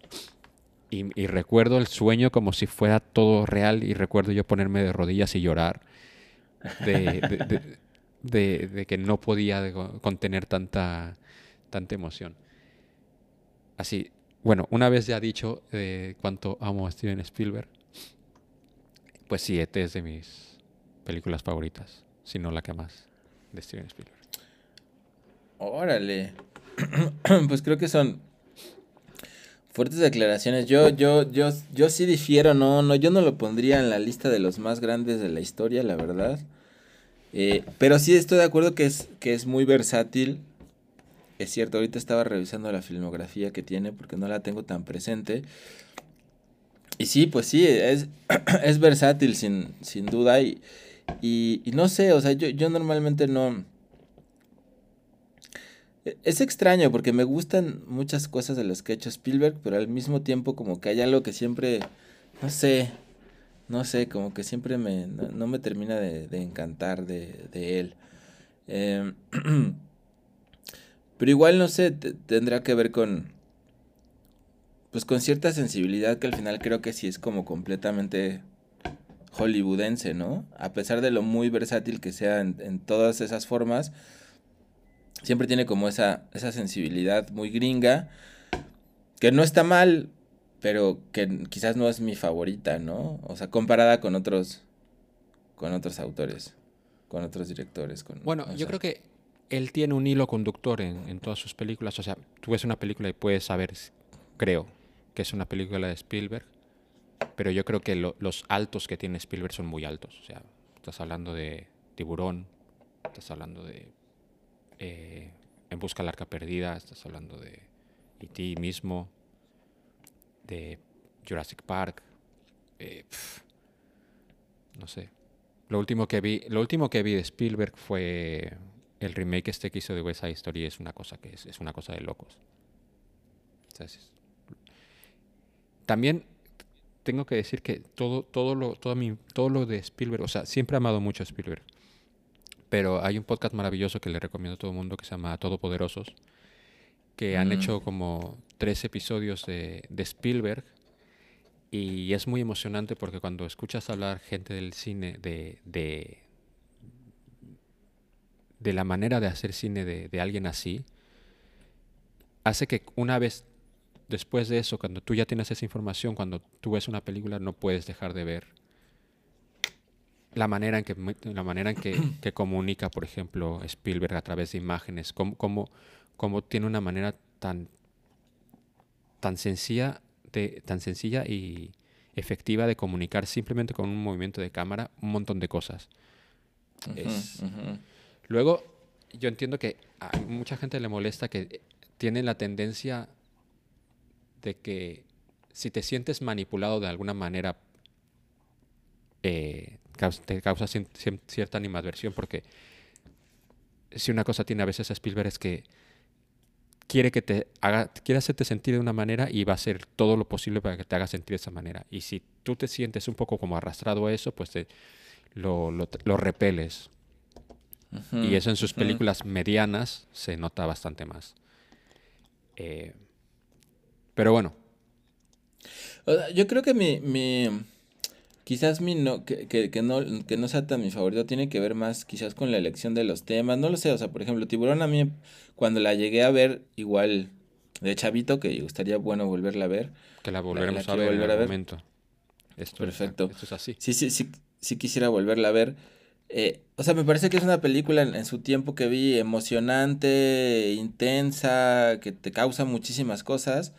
Speaker 3: Y, recuerdo el sueño como si fuera todo real y recuerdo yo ponerme de rodillas y llorar de, de- que no podía contener tanta, tanta emoción. Así, bueno, una vez ya dicho de cuánto amo a Steven Spielberg, pues sí, ET es de mis películas favoritas, si no la que más, de Steven Spielberg.
Speaker 4: Órale. pues creo que son fuertes declaraciones. Yo, yo, yo, yo sí difiero, no, no, yo no lo pondría en la lista de los más grandes de la historia, la verdad. Eh, pero sí estoy de acuerdo que es, que es muy versátil. Es cierto, ahorita estaba revisando la filmografía que tiene porque no la tengo tan presente. Y sí, pues sí, es, es versátil sin, sin duda. Y, y, y no sé, o sea, yo, yo normalmente no... E- Es extraño porque me gustan muchas cosas de las que ha hecho Spielberg, pero al mismo tiempo como que hay algo que siempre, no sé, no sé, como que siempre me, no, me termina de, encantar de, de él. Em, pero igual, no sé, te- tendrá que ver con, pues con cierta sensibilidad que al final creo que sí es como completamente hollywoodense, ¿no? A pesar de lo muy versátil que sea en, en todas esas formas, siempre tiene como esa, esa sensibilidad muy gringa que no está mal, pero que quizás no es mi favorita, ¿no? O sea, comparada con otros, con otros autores, con otros directores. Con,
Speaker 3: Bueno, yo
Speaker 4: sea,
Speaker 3: creo que él tiene un hilo conductor en, en todas sus películas. O sea, tú ves una película y puedes saber, creo, que es una película de Spielberg. Pero yo creo que lo- los altos que tiene Spielberg son muy altos. O sea, estás hablando de Tiburón, estás hablando de eh, En Busca del Arca Perdida, estás hablando de E.T. mismo, de Jurassic Park. eh, no sé. Lo último que vi, lo último que vi de Spielberg fue el remake este que hizo de West Side Story. Es una cosa que es, es una cosa de locos. También tengo que decir que todo, todo lo, todo mi, todo lo de Spielberg, o sea, siempre he amado mucho a Spielberg. Pero hay un podcast maravilloso que le recomiendo a todo el mundo que se llama Todopoderosos, que han
Speaker 4: Mm.
Speaker 3: hecho como tres episodios de, de Spielberg. Y es muy emocionante porque cuando escuchas hablar gente del cine de, de, de la manera de hacer cine de, de alguien así, hace que una vez después de eso, cuando tú ya tienes esa información, cuando tú ves una película, no puedes dejar de ver la manera en que, la manera en que, que comunica, por ejemplo, Spielberg a través de imágenes, cómo, cómo, cómo tiene una manera tan, tan sencilla, de, tan sencilla y efectiva de comunicar simplemente con un movimiento de cámara un montón de cosas. es-. Luego, yo entiendo que a mucha gente le molesta que tienen la tendencia de que si te sientes manipulado de alguna manera, eh, te causa cierta animadversión, porque si una cosa tiene a veces a Spielberg es que quiere que te haga, quiere hacerte sentir de una manera y va a hacer todo lo posible para que te haga sentir de esa manera. Y si tú te sientes un poco como arrastrado a eso, pues te- lo, lo repeles. Y eso en sus películas medianas se nota bastante más. Eh, pero bueno,
Speaker 4: yo creo que mi, mi quizás mi no, que, que, que no, que no sea tan mi favorito tiene que ver más quizás con la elección de los temas, no lo sé, o sea, por ejemplo, Tiburón a mí cuando la llegué a ver igual de chavito, que estaría bueno volverla a ver,
Speaker 3: que la
Speaker 4: la
Speaker 3: volveremos a ver en
Speaker 4: volver
Speaker 3: algún momento. Esto,
Speaker 4: Perfecto.
Speaker 3: esto es así.
Speaker 4: sí, sí, sí, sí quisiera volverla a ver. Eh, o sea, me parece que es una película en, en su tiempo que vi emocionante, intensa, que te causa muchísimas cosas.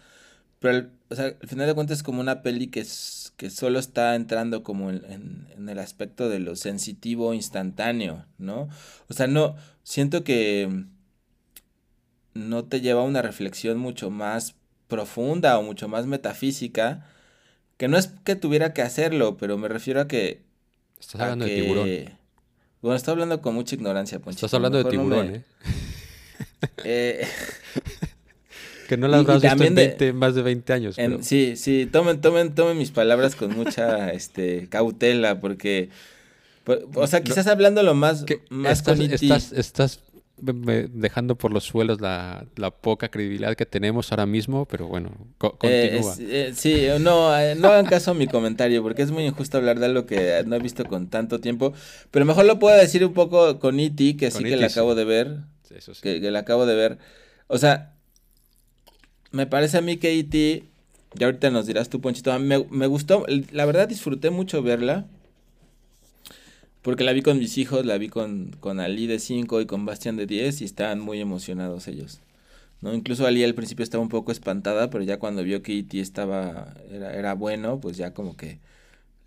Speaker 4: Pero, al- o sea, al final de cuentas es como una peli que, es- que solo está entrando como en, en- en el aspecto de lo sensitivo instantáneo, ¿no? O sea, no, siento que no te lleva a una reflexión mucho más profunda o mucho más metafísica, que no es que tuviera que hacerlo, pero me refiero a que...
Speaker 3: Estás hablando de
Speaker 4: que-
Speaker 3: tiburón.
Speaker 4: Bueno, estoy hablando con mucha ignorancia, Ponchito.
Speaker 3: Estás hablando de
Speaker 4: no
Speaker 3: tiburón,
Speaker 4: me-
Speaker 3: ¿eh?
Speaker 4: eh,
Speaker 3: Que no la
Speaker 4: Y- y
Speaker 3: habrás visto en
Speaker 4: también de-
Speaker 3: 20 más de 20 años.
Speaker 4: En-
Speaker 3: pero-
Speaker 4: sí, sí, tomen, tomen, tomen mis palabras con mucha este, cautela, porque, por- o sea,
Speaker 3: No,
Speaker 4: quizás hablando lo más, más
Speaker 3: estás,
Speaker 4: con E
Speaker 3: estás, estás dejando por los suelos la, la poca credibilidad que tenemos ahora mismo, pero bueno, co-
Speaker 4: Eh,
Speaker 3: continúa.
Speaker 4: es- eh, sí, eh, no, eh, no hagan caso a mi comentario, porque es muy injusto hablar de algo que no he visto con tanto tiempo, pero mejor lo puedo decir un poco con E.T., que
Speaker 3: Con
Speaker 4: sí que
Speaker 3: E.T.,
Speaker 4: la acabo de ver,
Speaker 3: Sí, eso sí.
Speaker 4: que, que la acabo de ver. O sea, me parece a mí que E.T., ya ahorita nos dirás tú, Ponchito, me, me gustó, la verdad disfruté mucho verla, porque la vi con mis hijos, la vi con, con Ali de 5 y con Bastian de 10 y estaban muy emocionados ellos. ¿no? Incluso Ali al principio estaba un poco espantada, pero ya cuando vio que E.T. estaba, era, era bueno, pues ya como que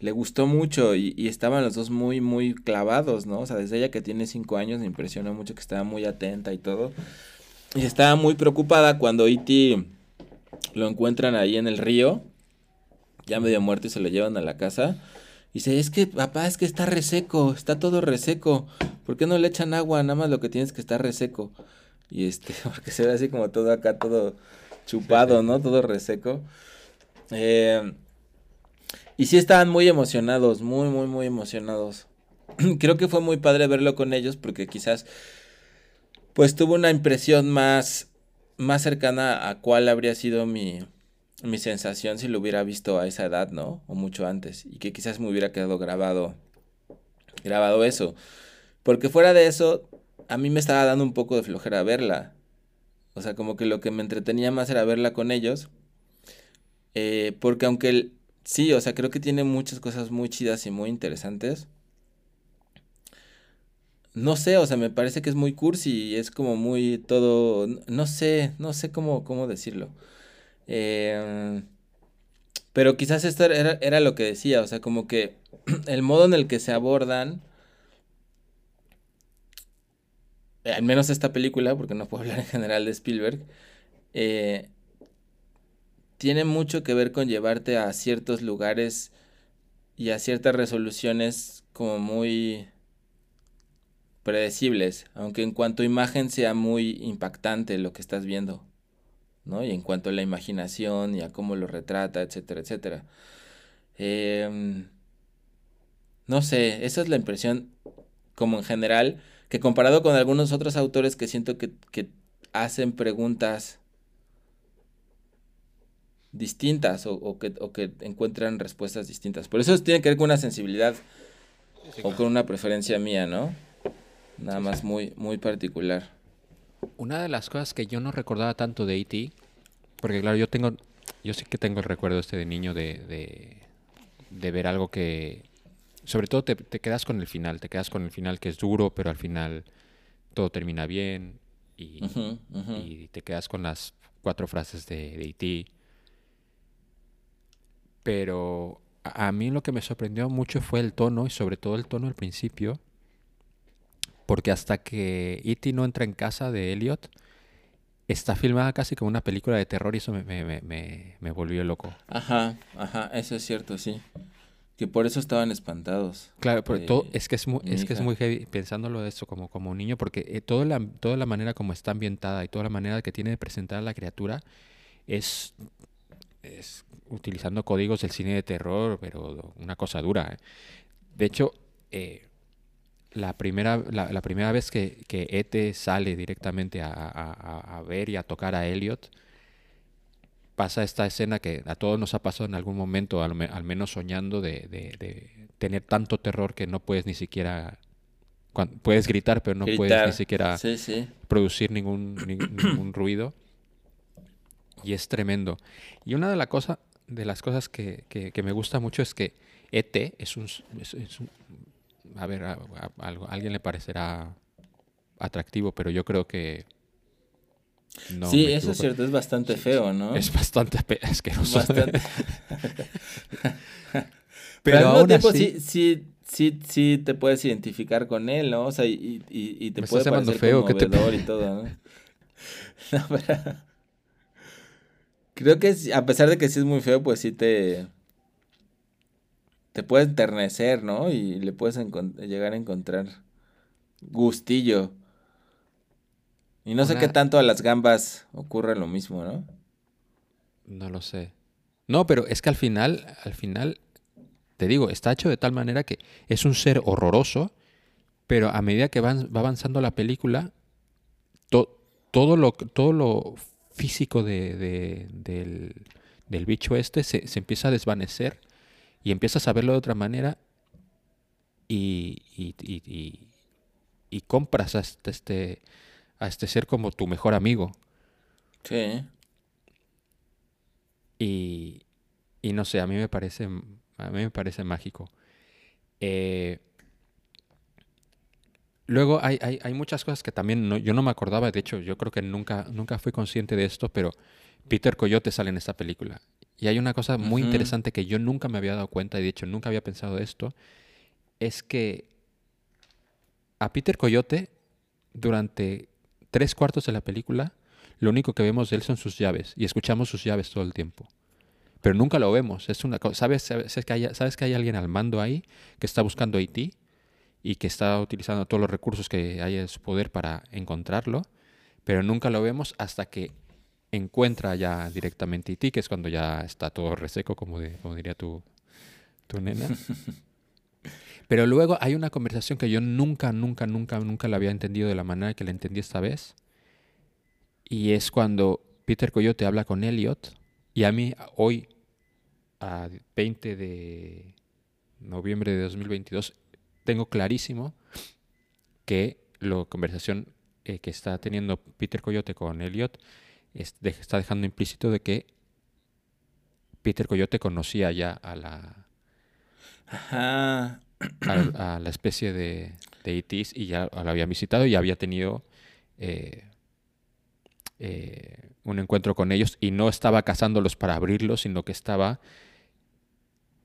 Speaker 4: le gustó mucho y, y estaban los dos muy, muy clavados, ¿no? O sea, desde ella que tiene 5 años me impresionó mucho que estaba muy atenta y todo. Y estaba muy preocupada cuando E.T. lo encuentran ahí en el río, ya medio muerto y se lo llevan a la casa. Y dice, es que papá, es que está reseco, está todo reseco. ¿Por qué no le echan agua? Nada más lo que tienes que estar reseco. Y este, porque se ve así como todo acá, todo chupado, ¿no? Todo reseco. Eh, y sí estaban muy emocionados, muy, muy, muy emocionados. Creo que fue muy padre verlo con ellos porque quizás, pues tuvo una impresión más, más cercana a cuál habría sido mi, mi sensación si lo hubiera visto a esa edad, ¿no? O mucho antes. Y que quizás me hubiera quedado grabado, grabado eso. Porque fuera de eso, a mí me estaba dando un poco de flojera verla. O sea, como que lo que me entretenía más era verla con ellos. Eh, porque aunque el- sí, o sea, creo que tiene muchas cosas muy chidas y muy interesantes. No sé, o sea, me parece que es muy cursi y es como muy todo, no sé, no sé cómo, cómo decirlo. Eh, pero quizás esto era, era lo que decía, o sea, como que el modo en el que se abordan, eh, al menos esta película, porque no puedo hablar en general de Spielberg, eh, tiene mucho que ver con llevarte a ciertos lugares y a ciertas resoluciones como muy predecibles, aunque en cuanto a imagen sea muy impactante lo que estás viendo, ¿no? Y en cuanto a la imaginación y a cómo lo retrata, etcétera, etcétera. Em, no sé, esa es la impresión como en general, que comparado con algunos otros autores que siento que, que hacen preguntas distintas o, o que, o que encuentran respuestas distintas. Por eso tiene que ver con una sensibilidad o con una preferencia mía, ¿no? Nada más muy, muy particular.
Speaker 3: Una de las cosas que yo no recordaba tanto de E.T., porque claro, yo tengo, yo sí que tengo el recuerdo este de niño de, de, de ver algo que, sobre todo te, te quedas con el final, te quedas con el final que es duro, pero al final todo termina bien y, te quedas con las cuatro frases de, de E.T. Pero a, a mí lo que me sorprendió mucho fue el tono y sobre todo el tono al principio, porque hasta que E.T. no entra en casa de Elliot, está filmada casi como una película de terror y eso me, me- me- me- volvió loco.
Speaker 4: Ajá, ajá, eso es cierto, sí. Que por eso estaban espantados.
Speaker 3: Claro, pero todo,
Speaker 4: Eh,
Speaker 3: es que es muy, es que es muy heavy pensándolo de eso como, como un niño, porque eh, toda, la, toda la manera como está ambientada y toda la manera que tiene de presentar a la criatura es, es utilizando códigos del cine de terror, pero una cosa dura. ¿eh? De hecho, eh, la, primera, la, la primera vez que, que E.T. sale directamente a, a- a- ver y a tocar a Elliot, pasa esta escena que a todos nos ha pasado en algún momento, al, me- al menos soñando de, de- de tener tanto terror que no puedes ni siquiera... puedes gritar, pero no puedes ni siquiera
Speaker 4: Sí, sí.
Speaker 3: producir ningún, ni- ningún ruido. Y es tremendo. Y una de, la cosa, de las cosas que, que- que me gusta mucho es que ET es un... es un- a ver, a, a- algo- a alguien le parecerá atractivo, pero yo creo que... no
Speaker 4: sí, eso es cierto, es bastante feo, ¿no?
Speaker 3: Es bastante asqueroso.
Speaker 4: Bastante.
Speaker 3: Pero
Speaker 4: Pero al mismo
Speaker 3: aún
Speaker 4: tiempo
Speaker 3: así-
Speaker 4: sí, sí, sí, sí te puedes identificar con él, ¿no? O sea, y, y, y te
Speaker 3: ¿Me
Speaker 4: puede
Speaker 3: estás
Speaker 4: parecer
Speaker 3: feo? ¿Qué te
Speaker 4: y todo, ¿no? No, pero- Creo que a pesar de que sí es muy feo, pues sí te... Te puede enternecer, ¿no? Y le puedes llegar a encontrar gustillo. Y no sé qué tanto a las gambas ocurre lo mismo, ¿no?
Speaker 3: No lo sé. No, pero es que al final, al final, te digo, está hecho de tal manera que es un ser horroroso, pero a medida que va avanzando la película, to- todo, lo, todo lo físico de- de- del, del bicho este se, se empieza a desvanecer y empiezas a verlo de otra manera y, y, y- y- y compras a este, este- a este ser como tu mejor amigo.
Speaker 4: Sí.
Speaker 3: Y, y no sé, a mí me parece, a mí me parece mágico. Eh, luego hay, hay, hay muchas cosas que también no- yo no me acordaba, de hecho, yo creo que nunca, nunca fui consciente de esto, pero Peter Coyote sale en esta película. Y hay una cosa muy interesante que yo nunca me había dado cuenta, y de hecho nunca había pensado esto, es que a Peter Coyote, durante tres cuartos de la película, lo único que vemos de él son sus llaves y escuchamos sus llaves todo el tiempo. Pero nunca lo vemos. Es una ¿Sabes, sabes, que hay, sabes que hay alguien al mando ahí que está buscando a E.T. y que está utilizando todos los recursos que hay en su poder para encontrarlo, pero nunca lo vemos hasta que encuentra ya directamente a E.T., que es cuando ya está todo reseco, como, de- como diría tu, tu nena. Pero luego hay una conversación que yo nunca, nunca, nunca, nunca la había entendido de la manera que la entendí esta vez. Y es cuando Peter Coyote habla con Elliot. Y a mí, hoy, a 20 de noviembre de 2022, tengo clarísimo que la conversación eh, que está teniendo Peter Coyote con Elliot está dejando implícito de que Peter Coyote conocía ya a la,
Speaker 4: Ajá.
Speaker 3: a, a la especie de, de ETs y ya la había visitado y había tenido eh, eh, un encuentro con ellos y no estaba cazándolos para abrirlos, sino que estaba...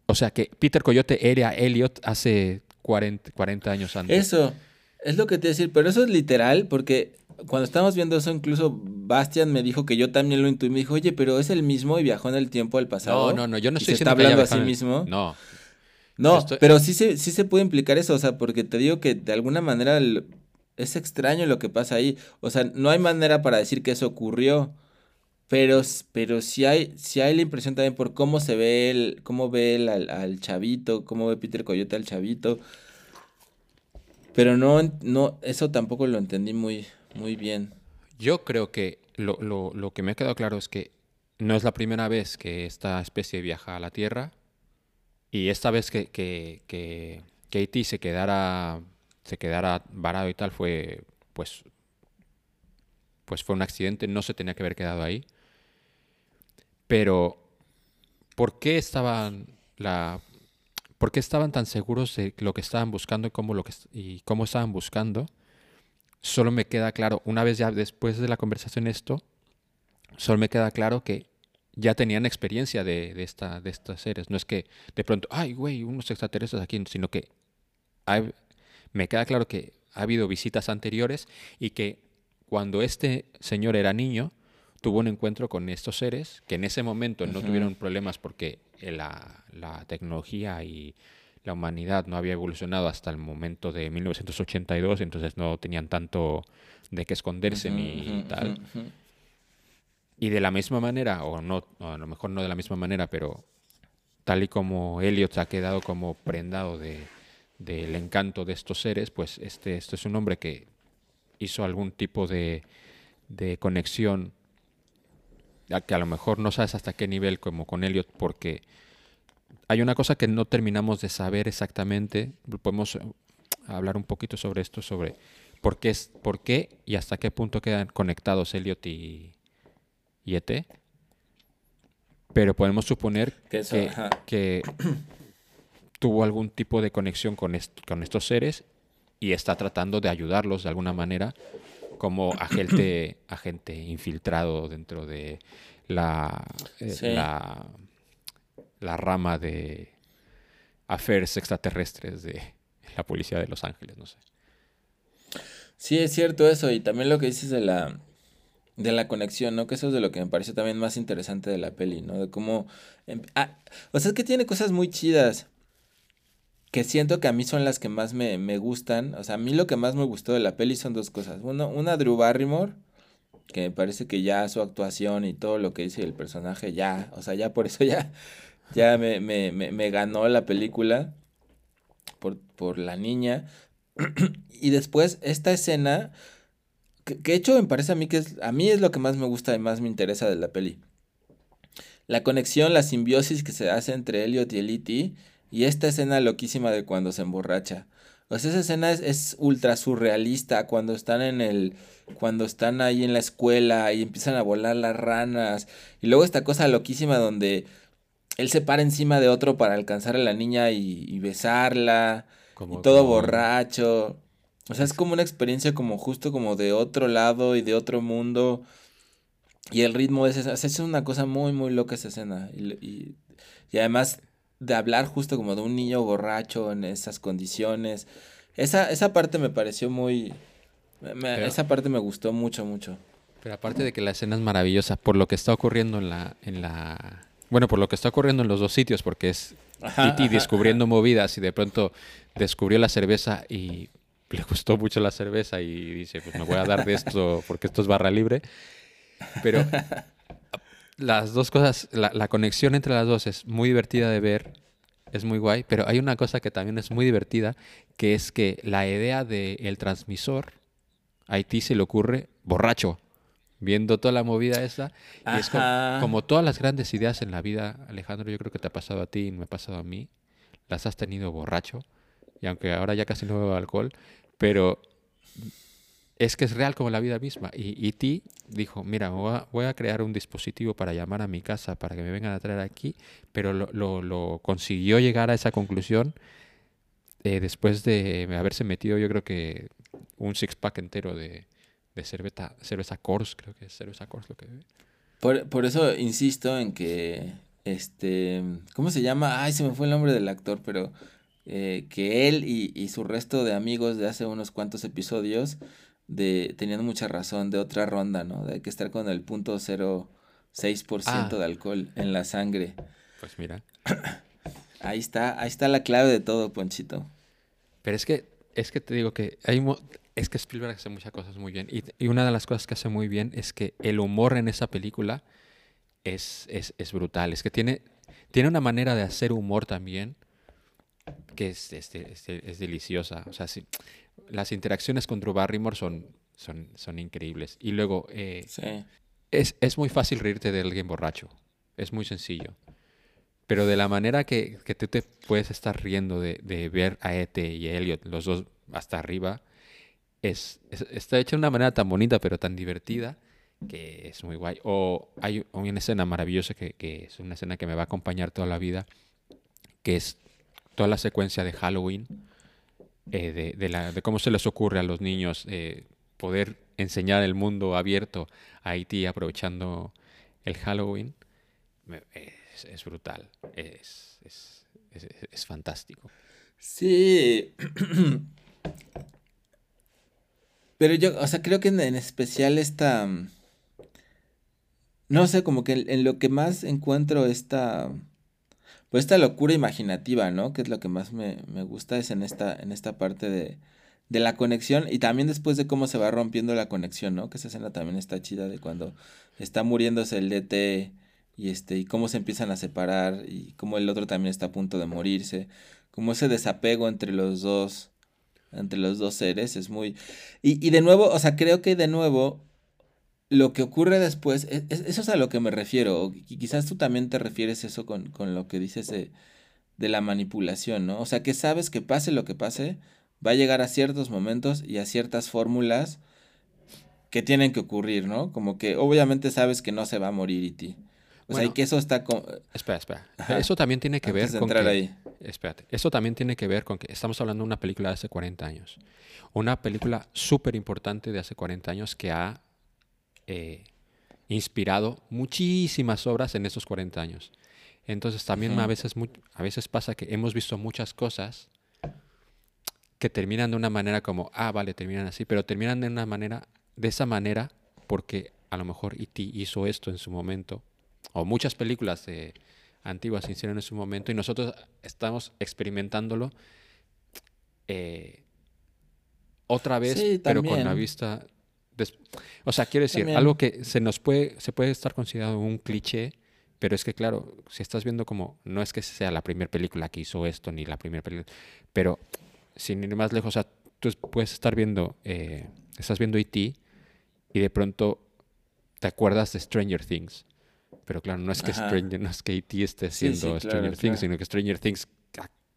Speaker 3: O sea que Peter Coyote era Elliot hace 40, 40 años antes.
Speaker 4: Eso, es lo que te iba a decir, pero eso es literal, porque cuando estábamos viendo eso, incluso Bastian me dijo que yo también lo intuí. Me dijo, oye, pero es el mismo y viajó en el tiempo al pasado.
Speaker 3: No, no, no, yo no
Speaker 4: y
Speaker 3: estoy
Speaker 4: se está hablando a sí mismo.
Speaker 3: No,
Speaker 4: No,
Speaker 3: Estoy-
Speaker 4: pero sí se, sí se puede implicar eso, o sea, porque te digo que de alguna manera el- es extraño lo que pasa ahí. O sea, no hay manera para decir que eso ocurrió, pero, pero sí hay, sí hay la impresión también por cómo se ve el, cómo ve él al, al chavito, cómo ve Peter Coyote al chavito. Pero no, no, eso tampoco lo entendí muy, muy bien.
Speaker 3: Yo creo que lo, lo- lo que me ha quedado claro es que no es la primera vez que esta especie viaja a la Tierra y esta vez que, que, que, E.T. se quedara, se quedara varado y tal fue pues, pues fue un accidente, no se tenía que haber quedado ahí. Pero ¿por qué estaban la por qué estaban tan seguros de lo que estaban buscando y cómo lo que y cómo estaban buscando? Solo me queda claro, una vez ya después de la conversación esto, solo me queda claro que ya tenían experiencia de, de esta, de estas seres. No es que de pronto, ay, güey, unos extraterrestres aquí, sino que hay- me queda claro que ha habido visitas anteriores y que cuando este señor era niño, tuvo un encuentro con estos seres que en ese momento no tuvieron problemas porque la, la tecnología y la humanidad no había evolucionado hasta el momento de 1982, entonces no tenían tanto de qué esconderse ni tal. Y de la misma manera, o no, o a lo mejor no de la misma manera, pero tal y como Elliot se ha quedado como prendado de, del encanto de estos seres, pues este, este es un hombre que hizo algún tipo de, de conexión, que a lo mejor no sabes hasta qué nivel como con Elliot, porque hay una cosa que no terminamos de saber exactamente, podemos eh, hablar un poquito sobre esto, sobre por qué, es, por qué y hasta qué punto quedan conectados Elliot y, y ET. Pero podemos suponer
Speaker 4: Que eso,
Speaker 3: que,
Speaker 4: ajá.
Speaker 3: que tuvo algún tipo de conexión con, est- con estos seres y está tratando de ayudarlos de alguna manera como agente, agente infiltrado dentro de la, eh,
Speaker 4: Sí.
Speaker 3: la, la rama de affairs extraterrestres de la policía de Los Ángeles, no sé.
Speaker 4: Sí, es cierto eso, y también lo que dices de la, de la conexión, ¿no? Que eso es de lo que me pareció también más interesante de la peli, ¿no? De cómo... em- ah, o sea, es que tiene cosas muy chidas, que siento que a mí son las que más me, me gustan. O sea, a mí lo que más me gustó de la peli son dos cosas. Uno, una Drew Barrymore, que me parece que ya su actuación y todo lo que dice el personaje, ya, o sea, ya por eso ya, ya me, me, me, me ganó la película, por, por la niña. Y después esta escena, que, que de hecho me parece a mí que es, a mí es lo que más me gusta y más me interesa de la peli. La conexión, la simbiosis que se hace entre Elliot y el E.T. y esta escena loquísima de cuando se emborracha. Sea, esa escena es, es ultra surrealista cuando están en el, cuando están ahí en la escuela y empiezan a volar las ranas. Y luego esta cosa loquísima donde él se para encima de otro para alcanzar a la niña y, y besarla.
Speaker 3: Como-
Speaker 4: y todo
Speaker 3: como-
Speaker 4: borracho. O sea, es como una experiencia como justo como de otro lado y de otro mundo. Y el ritmo es esa, o sea, es una cosa muy, muy loca esa escena. Y, y, y además de hablar justo como de un niño borracho en esas condiciones. Esa, esa parte me pareció muy... me- me-
Speaker 3: Pero-
Speaker 4: esa parte me gustó mucho, mucho.
Speaker 3: Pero aparte de que la escena es maravillosa por lo que está ocurriendo en la, en la, bueno, por lo que está ocurriendo en los dos sitios, porque es
Speaker 4: Ajá,
Speaker 3: Titi
Speaker 4: ajá,
Speaker 3: descubriendo movidas y de pronto descubrió la cerveza y le gustó mucho la cerveza y dice, pues me voy a dar de esto porque esto es barra libre. Pero las dos cosas, la, la conexión entre las dos es muy divertida de ver, es muy guay, pero hay una cosa que también es muy divertida, que es que la idea del transmisor, a Haití se le ocurre borracho, viendo toda la movida esa, y es como, todas las grandes ideas en la vida, Alejandro, yo creo que te ha pasado a ti y me ha pasado a mí, las has tenido borracho, y aunque ahora ya casi no bebo alcohol, pero es que es real como la vida misma. Y E.T. dijo, mira, voy a, voy a crear un dispositivo para llamar a mi casa para que me vengan a traer aquí, pero lo, lo- lo consiguió llegar a esa conclusión eh, después de haberse metido, yo creo que un six-pack entero de, de cerveza, cerveza Coors, creo que es cerveza Coors lo que bebe.
Speaker 4: Por, por eso insisto en que, este, ¿cómo se llama? Ay, se me fue el nombre del actor, pero eh, que él y, y su resto de amigos de hace unos cuantos episodios de, tenían mucha razón de otra ronda, ¿no? De que estar con el punto 0.6%
Speaker 3: Ah.
Speaker 4: de alcohol en la sangre.
Speaker 3: Pues mira.
Speaker 4: Ahí está, ahí está la clave de todo, Ponchito.
Speaker 3: Pero es que, es que te digo que hay es que Spielberg hace muchas cosas muy bien. Y, y una de las cosas que hace muy bien es que el humor en esa película es, es, es brutal. Es que tiene, tiene una manera de hacer humor también que es, es, es- es deliciosa. O sea, sí, las interacciones con Drew Barrymore son, son, son increíbles. Y luego, eh,
Speaker 4: Sí.
Speaker 3: es muy fácil reírte de alguien borracho. Es muy sencillo. Pero de la manera que, que tú te puedes estar riendo de, ver a Ete y a Elliot, los dos hasta arriba, es, es- está hecho de una manera tan bonita pero tan divertida que es muy guay. O hay una escena maravillosa que, que es una escena que me va a acompañar toda la vida, que es toda la secuencia de Halloween, eh, de, de cómo se les ocurre a los niños eh, poder enseñar el mundo abierto a Haití aprovechando el Halloween. Me- Es, brutal, es, es, es- es fantástico.
Speaker 4: Sí. Pero yo, o sea, creo que en, en especial esta... mm, No sé, como que en, en lo que más encuentro esta... Pues esta locura imaginativa, ¿no? Que es lo que más me, me gusta, es en esta, en esta parte de, de la conexión y también después de cómo se va rompiendo la conexión, ¿no? Que esa escena también está chida de cuando está muriéndose el DT y este y cómo se empiezan a separar y cómo el otro también está a punto de morirse, como ese desapego entre los dos entre los dos seres es muy y, y de nuevo, o sea, creo que de nuevo lo que ocurre después, es- es- eso es a lo que me refiero, qui- quizás tú también te refieres eso con, con lo que dices de, de la manipulación, ¿no? O sea, que sabes que pase lo que pase, va a llegar a ciertos momentos y a ciertas fórmulas que tienen que ocurrir, ¿no? Como que obviamente sabes que no se va a morir y ti. O sea, y
Speaker 3: Bueno.
Speaker 4: que eso está con...
Speaker 3: Espera, espera.
Speaker 4: Ajá.
Speaker 3: Eso también tiene que ver
Speaker 4: de
Speaker 3: con
Speaker 4: entrar
Speaker 3: que-
Speaker 4: ahí.
Speaker 3: Espérate. Eso también tiene que ver con que estamos hablando de una película de hace 40 años. Una película súper importante de hace 40 años que ha eh, inspirado muchísimas obras en esos 40 años. Entonces también a, veces, a veces pasa que hemos visto muchas cosas que terminan de una manera como, ah, vale, terminan así, pero terminan de una manera, de esa manera, porque a lo mejor E.T. hizo esto en su momento, o muchas películas eh, antiguas se hicieron en su momento, y nosotros estamos experimentándolo eh, otra vez,
Speaker 4: Sí,
Speaker 3: pero con la vista... O sea, quiero decir,
Speaker 4: También.
Speaker 3: algo que se nos puede, se puede estar considerado un cliché, pero es que claro, si estás viendo como, no es que sea la primera película que hizo esto, ni la primera película, pero sin ir más lejos, o sea, tú puedes estar viendo, eh, estás viendo E.T. y de pronto te acuerdas de Stranger Things. Pero claro, no es que
Speaker 4: Ajá.
Speaker 3: Stranger, no es que E.T. esté
Speaker 4: Sí, sí,
Speaker 3: haciendo
Speaker 4: claro,
Speaker 3: Stranger Things,
Speaker 4: claro.
Speaker 3: sino que Stranger Things,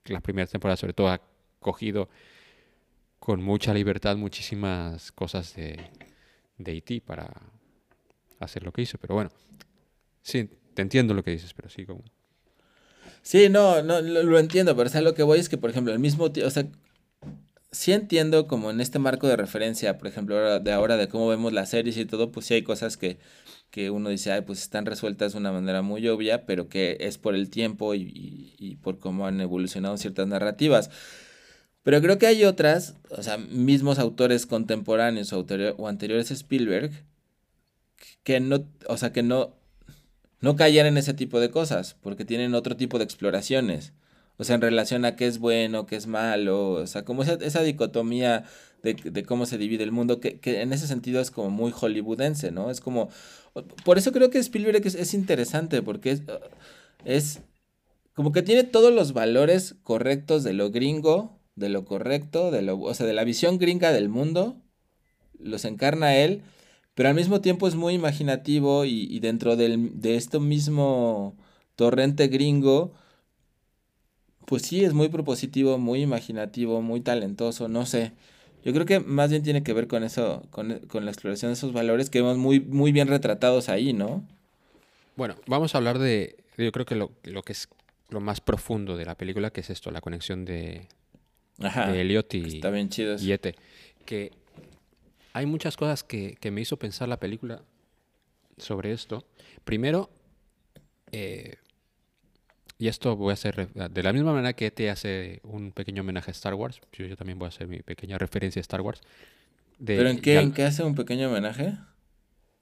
Speaker 3: la primera temporada sobre todo, ha cogido con mucha libertad muchísimas cosas de, de E.T. para hacer lo que hizo. Pero bueno, sí, te entiendo lo que dices, pero sí como...
Speaker 4: Sí, no, no, lo, lo entiendo, pero o sea, lo que voy es que, por ejemplo, el mismo, o sea, sí entiendo como en este marco de referencia, por ejemplo, de ahora de cómo vemos las series y todo, pues sí hay cosas que, que uno dice, ay, pues están resueltas de una manera muy obvia, pero que es por el tiempo y, por cómo han evolucionado ciertas narrativas. Pero creo que hay otras, o sea, mismos autores contemporáneos o, anteriores a Spielberg, que no, o sea, que no, no caían en ese tipo de cosas, porque tienen otro tipo de exploraciones. O sea, en relación a qué es bueno, qué es malo, o sea, como esa, esa dicotomía de, cómo se divide el mundo, que, que en ese sentido es como muy hollywoodense, ¿no? Es como... Por eso creo que Spielberg es, es interesante, porque es, es como que tiene todos los valores correctos de lo gringo, de lo correcto, de lo, o sea, de la visión gringa del mundo, los encarna él, pero al mismo tiempo es muy imaginativo y, y dentro del, de esto mismo torrente gringo, pues sí, es muy propositivo, muy imaginativo, muy talentoso, no sé. Yo creo que más bien tiene que ver con eso, con, con la exploración de esos valores que vemos muy, muy bien retratados ahí, ¿no?
Speaker 3: Bueno, vamos a hablar de, yo creo que lo, lo que es lo más profundo de la película, que es esto, la conexión de,
Speaker 4: Ajá.
Speaker 3: de Elliot y,
Speaker 4: Está bien chido
Speaker 3: y Ete. Que hay muchas cosas que, que me hizo pensar la película sobre esto. Primero, eh, y esto voy a hacer re- de la misma manera que Ete hace un pequeño homenaje a Star Wars, yo, yo también voy a hacer mi pequeña referencia a Star Wars. De-
Speaker 4: ¿Pero en qué,
Speaker 3: ya-
Speaker 4: en qué hace un pequeño homenaje?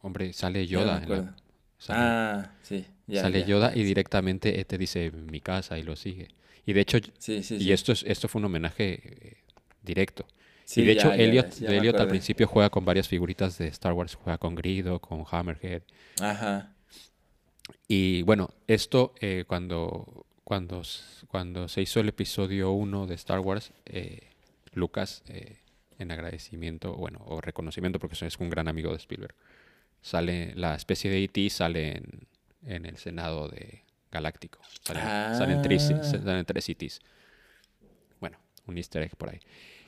Speaker 3: Hombre, sale Yoda. la- sale-
Speaker 4: Ah, sí. Ya,
Speaker 3: sale
Speaker 4: ya.
Speaker 3: Yoda y directamente Ete dice mi casa y lo sigue. Y de hecho,
Speaker 4: Sí, sí,
Speaker 3: y
Speaker 4: sí.
Speaker 3: esto, es, esto fue un homenaje eh, directo. Y de hecho, Elliot, Elliot al principio juega con varias figuritas de Star Wars, juega con Grido, con Hammerhead.
Speaker 4: Ajá.
Speaker 3: Y bueno, esto eh, cuando, cuando, cuando se hizo el episodio 1 de Star Wars, eh, Lucas, eh, en agradecimiento, bueno, o reconocimiento, porque es un gran amigo de Spielberg, sale, la especie de E.T. sale en, en el Senado de Galáctico. Salen, salen tres,
Speaker 4: Ah.
Speaker 3: salen tres E.T.s. Bueno, un easter egg por ahí.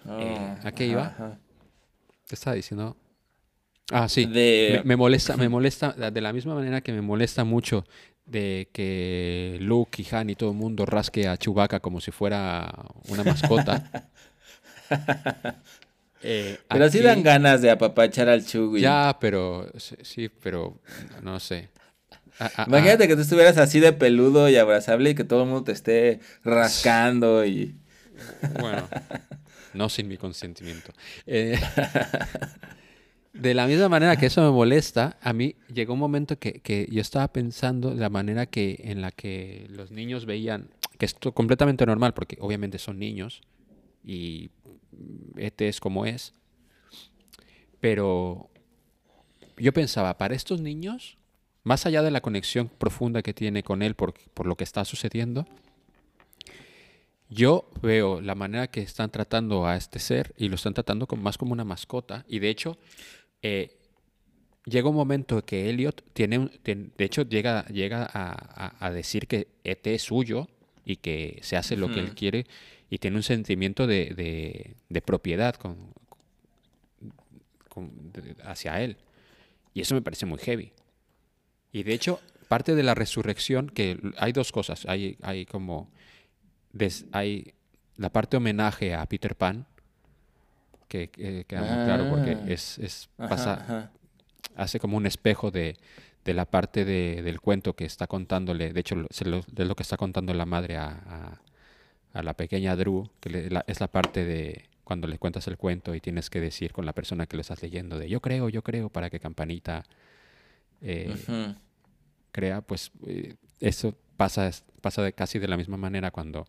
Speaker 4: Oh,
Speaker 3: ¿a qué iba?
Speaker 4: ajá.
Speaker 3: ¿Qué estaba diciendo? Ah, sí.
Speaker 4: De-
Speaker 3: Me, me molesta, me molesta, de la misma manera que me molesta mucho de que Luke y Han y todo el mundo rasque a Chewbacca como si fuera una mascota. Eh,
Speaker 4: Pero sí dan ganas de apapachar al Chugui.
Speaker 3: Ya, pero sí, sí, pero no sé. Ah, ah,
Speaker 4: Imagínate
Speaker 3: ah,
Speaker 4: que tú estuvieras así de peludo y abrazable y que todo el mundo te esté rascando y...
Speaker 3: Bueno, no sin mi consentimiento. Eh, de la misma manera que eso me molesta, a mí llegó un momento que, que yo estaba pensando la manera que en la que los niños veían, que esto completamente normal, porque obviamente son niños y este es como es, pero yo pensaba, para estos niños, más allá de la conexión profunda que tiene con él por, por lo que está sucediendo, yo veo la manera que están tratando a este ser y lo están tratando como- más como una mascota. Y de hecho, eh, llega un momento que Elliot tiene, un- tien- de hecho, llega, llega a, a- a decir que ET es suyo y que se hace lo que él quiere y tiene un sentimiento de, de- de propiedad con- con- de- hacia él. Y eso me parece muy heavy. Y de hecho, parte de la resurrección, que hay dos cosas. Hay, hay como. des- hay la parte homenaje a Peter Pan, que, que queda muy claro porque
Speaker 4: Ah.
Speaker 3: es, es
Speaker 4: Ajá,
Speaker 3: pasa,
Speaker 4: ajá.
Speaker 3: hace como un espejo de, de la parte de- del cuento que está contándole. De hecho, lo- se lo- es lo que está contando la madre a, a- a la pequeña Drew, que le- la- es la parte de cuando le cuentas el cuento y tienes que decir con la persona que lo estás leyendo de yo creo, yo creo, para que Campanita eh, crea, pues eh, eso pasa, pasa de casi de la misma manera cuando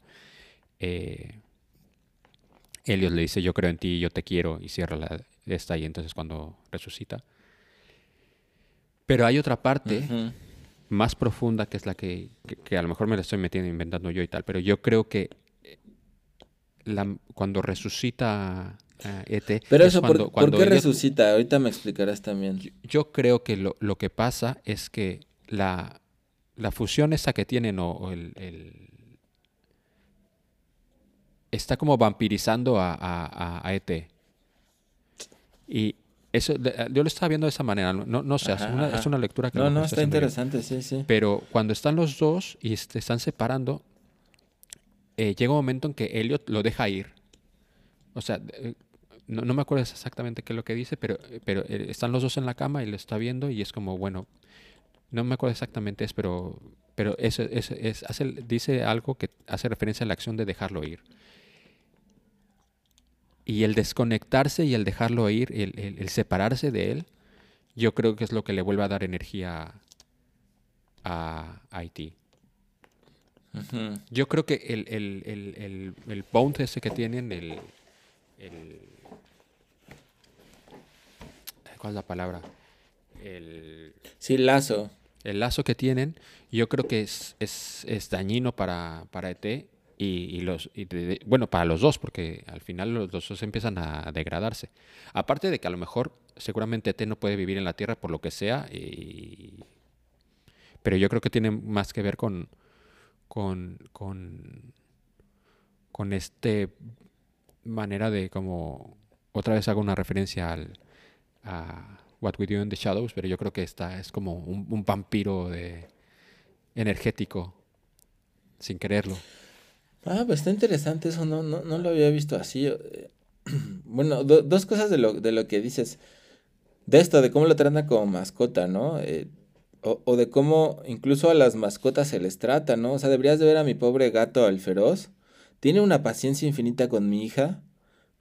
Speaker 3: eh, Elliot le dice yo creo en ti, yo te quiero y cierra la, esta y entonces cuando resucita. Pero hay otra parte
Speaker 4: Ujú.
Speaker 3: más profunda que es la que, que, que a lo mejor me la estoy metiendo, inventando yo y tal, pero yo creo que eh, la- cuando resucita a ET...
Speaker 4: Pero
Speaker 3: es
Speaker 4: eso, ¿por,
Speaker 3: cuando-
Speaker 4: por
Speaker 3: cuando
Speaker 4: qué
Speaker 3: Elliot-
Speaker 4: resucita? Ahorita me explicarás también.
Speaker 3: yo, yo creo que lo, lo que pasa es que la, la fusión esa que tienen o, o el, el- está como vampirizando a, a, a- ET. Y eso, de- yo lo estaba viendo de esa manera, no, no, sé, es, una, es lectura que
Speaker 4: No, no, está interesante, sí, sí.
Speaker 3: Pero cuando están los dos y se están separando, eh, llega un momento en que Elliot lo deja ir. O sea, eh, no, no me acuerdo exactamente qué es lo que dice, pero, pero eh, están los dos en la cama y lo está viendo y es como, bueno, no me acuerdo exactamente es, pero, pero eso, eso es, hace, dice algo que hace referencia a la acción de dejarlo ir. Y el desconectarse y el dejarlo ir, el, el- el separarse de él, yo creo que es lo que le vuelve a dar energía a Haití. Yo creo que el, el, el, el, el bond ese que tienen, el, el- ¿Cuál es la palabra? El,
Speaker 4: Sí, lazo.
Speaker 3: el lazo que tienen, yo creo que es, es, es dañino para, para ET y, y los bueno, para los dos, porque al final los, los dos empiezan a degradarse. Aparte de que a lo mejor seguramente ET no puede vivir en la Tierra por lo que sea, y- pero yo creo que tiene más que ver con, con, con, con este manera de como otra vez hago una referencia al, a What We Do in the Shadows, pero yo creo que esta es como un, un vampiro de, energético, sin quererlo.
Speaker 4: Ah, pues está interesante eso, no, no, no lo había visto así. eh, Bueno, do- dos cosas de lo, de lo que dices. De esto, de cómo lo tratan como mascota, ¿no? Eh, o, o de cómo incluso a las mascotas se les trata, ¿no? O sea, deberías de ver a mi pobre gato, al feroz. Tiene una paciencia infinita con mi hija.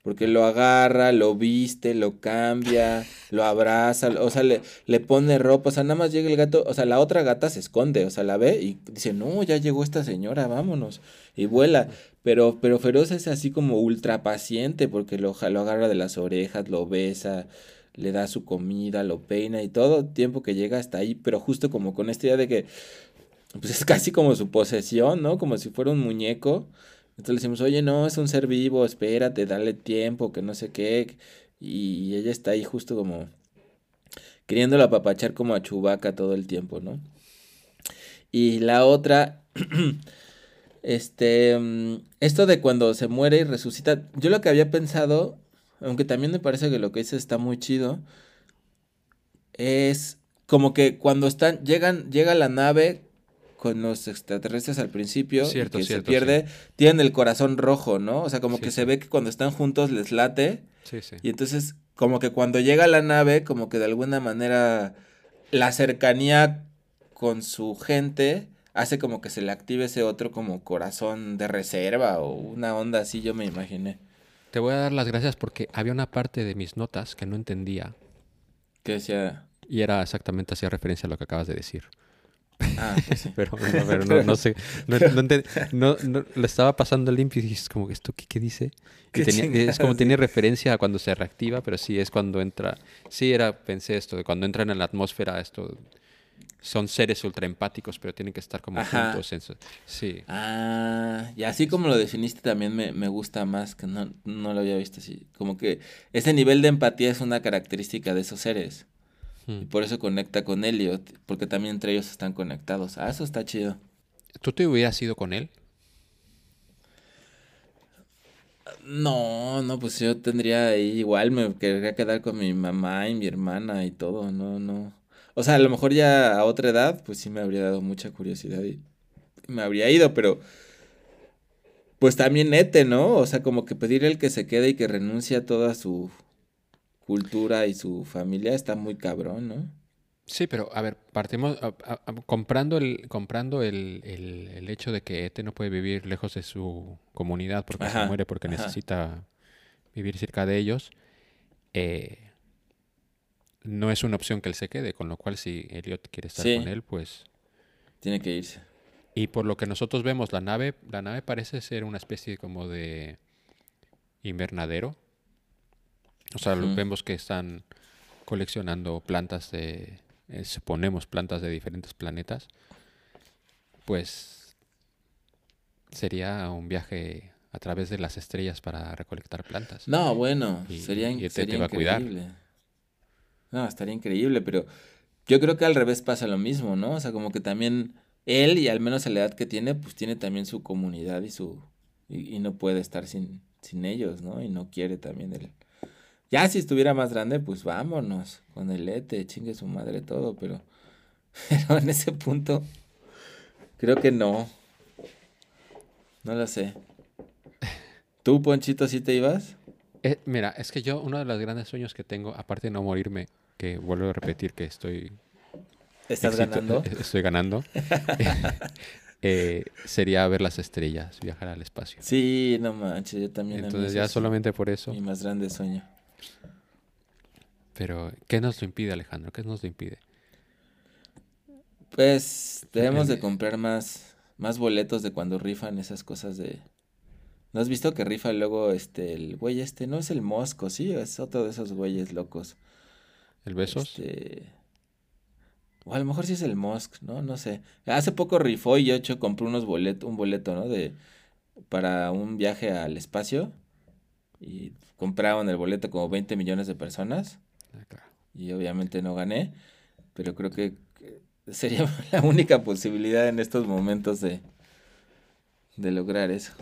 Speaker 4: Porque lo agarra, lo viste, lo cambia, lo abraza, o sea, le, le pone ropa, o sea, nada más llega el gato, o sea, la otra gata se esconde, o sea, la ve y dice, no, ya llegó esta señora, vámonos, y vuela, pero, pero Feroz es así como ultra paciente, porque lo, lo agarra de las orejas, lo besa, le da su comida, lo peina, y todo tiempo que llega hasta ahí, pero justo como con esta idea de que, pues es casi como su posesión, ¿no? Como si fuera un muñeco. Entonces le decimos, oye, no, es un ser vivo, espérate, dale tiempo, que no sé qué. Y ella está ahí justo como queriéndolo apapachar como a Chubaca todo el tiempo, ¿no? Y la otra, este, mm, esto de cuando se muere y resucita, yo lo que había pensado, aunque también me parece que lo que dice está muy chido, es como que cuando están, llegan, llega la nave con los extraterrestres al principio
Speaker 3: Cierto,
Speaker 4: y que
Speaker 3: cierto,
Speaker 4: se pierde, tienen el corazón rojo, ¿no? O sea, como
Speaker 3: Sí,
Speaker 4: que
Speaker 3: sí.
Speaker 4: se ve que cuando están juntos les late
Speaker 3: Sí, sí.
Speaker 4: y entonces como que cuando llega la nave, como que de alguna manera la cercanía con su gente hace como que se le active ese otro como corazón de reserva o una onda así, yo me imaginé.
Speaker 3: Te voy a dar las gracias porque había una parte de mis notas que no entendía
Speaker 4: Que decía,
Speaker 3: y era exactamente hacía referencia a lo que acabas de decir.
Speaker 4: Ah, pues sí.
Speaker 3: Pero, no, pero no, no sé, no, no, no- lo estaba pasando limpio y dices como, ¿esto qué, qué dice? Y
Speaker 4: Qué
Speaker 3: tenía- es como tiene referencia a cuando se reactiva, pero sí es cuando entra, sí era, pensé esto, de cuando entran en la atmósfera, esto, son seres ultra empáticos, pero tienen que estar como
Speaker 4: Ajá.
Speaker 3: juntos. en su- sí,
Speaker 4: Ah, y así como lo definiste también me, me gusta más, que no, no lo había visto así. Como que ese nivel de empatía es una característica de esos seres. Y por eso conecta con Elliot, porque también entre ellos están conectados. Ah, eso está chido.
Speaker 3: ¿Tú te hubieras ido con él?
Speaker 4: No, no, pues yo tendría ahí igual, me querría quedar con mi mamá y mi hermana y todo, no, no. O sea, a lo mejor ya a otra edad, pues sí me habría dado mucha curiosidad y me habría ido, pero pues también nete, ¿no? O sea, como que pedirle el que se quede y que renuncie a toda su cultura y su familia está muy cabrón, ¿no?
Speaker 3: Sí, pero a ver, partimos a- a- a- comprando el comprando el, el- el hecho de que Ete no puede vivir lejos de su comunidad porque se muere porque
Speaker 4: ajá.
Speaker 3: necesita vivir cerca de ellos. eh, no es una opción que él se quede, con lo cual si Elliot quiere estar
Speaker 4: Sí.
Speaker 3: con él, pues
Speaker 4: Tiene que irse.
Speaker 3: y por lo que nosotros vemos la nave, la nave parece ser una especie como de invernadero. O sea,
Speaker 4: Ujú.
Speaker 3: vemos que están coleccionando plantas de, eh, suponemos plantas de diferentes planetas. Pues sería un viaje a través de las estrellas para recolectar plantas.
Speaker 4: No, bueno,
Speaker 3: Y-
Speaker 4: sería,
Speaker 3: y te va a cuidar.
Speaker 4: increíble. No, estaría increíble, pero yo creo que al revés pasa lo mismo, ¿no? O sea, como que también él, y al menos a la edad que tiene, pues tiene también su comunidad y su... Y, y no puede estar sin, sin ellos, ¿no? Y no quiere también él. Ya si estuviera más grande, pues vámonos con el Ete, chingue su madre todo, pero... Pero en ese punto, creo que no. No lo sé. ¿Tú, Ponchito, sí te ibas?
Speaker 3: Eh, mira, es que yo uno de los grandes sueños que tengo, aparte de no morirme, que vuelvo a repetir que estoy
Speaker 4: ¿Estás ganando?
Speaker 3: eh, Estoy ganando. eh, sería ver las estrellas, viajar al espacio.
Speaker 4: Sí, no manches, yo también.
Speaker 3: Entonces ya solamente por eso.
Speaker 4: Mi más grande sueño.
Speaker 3: Pero, ¿qué nos lo impide, Alejandro? ¿Qué nos lo impide?
Speaker 4: Pues debemos de
Speaker 3: El-
Speaker 4: comprar más, más boletos de cuando rifan esas cosas de... ¿No has visto que rifa luego este, el güey este? No es el Mosco, sí, es otro de esos güeyes locos.
Speaker 3: ¿El besos?
Speaker 4: Este... O a lo mejor sí es el Mosk, ¿no? No sé. Hace poco rifó y yo hecho compré unos boletos, un boleto, ¿no? De, para un viaje al espacio. Y compraron el boleto como 20 millones de personas.
Speaker 3: Ah, claro.
Speaker 4: y obviamente no gané, pero creo que sería la única posibilidad en estos momentos de, de lograr eso.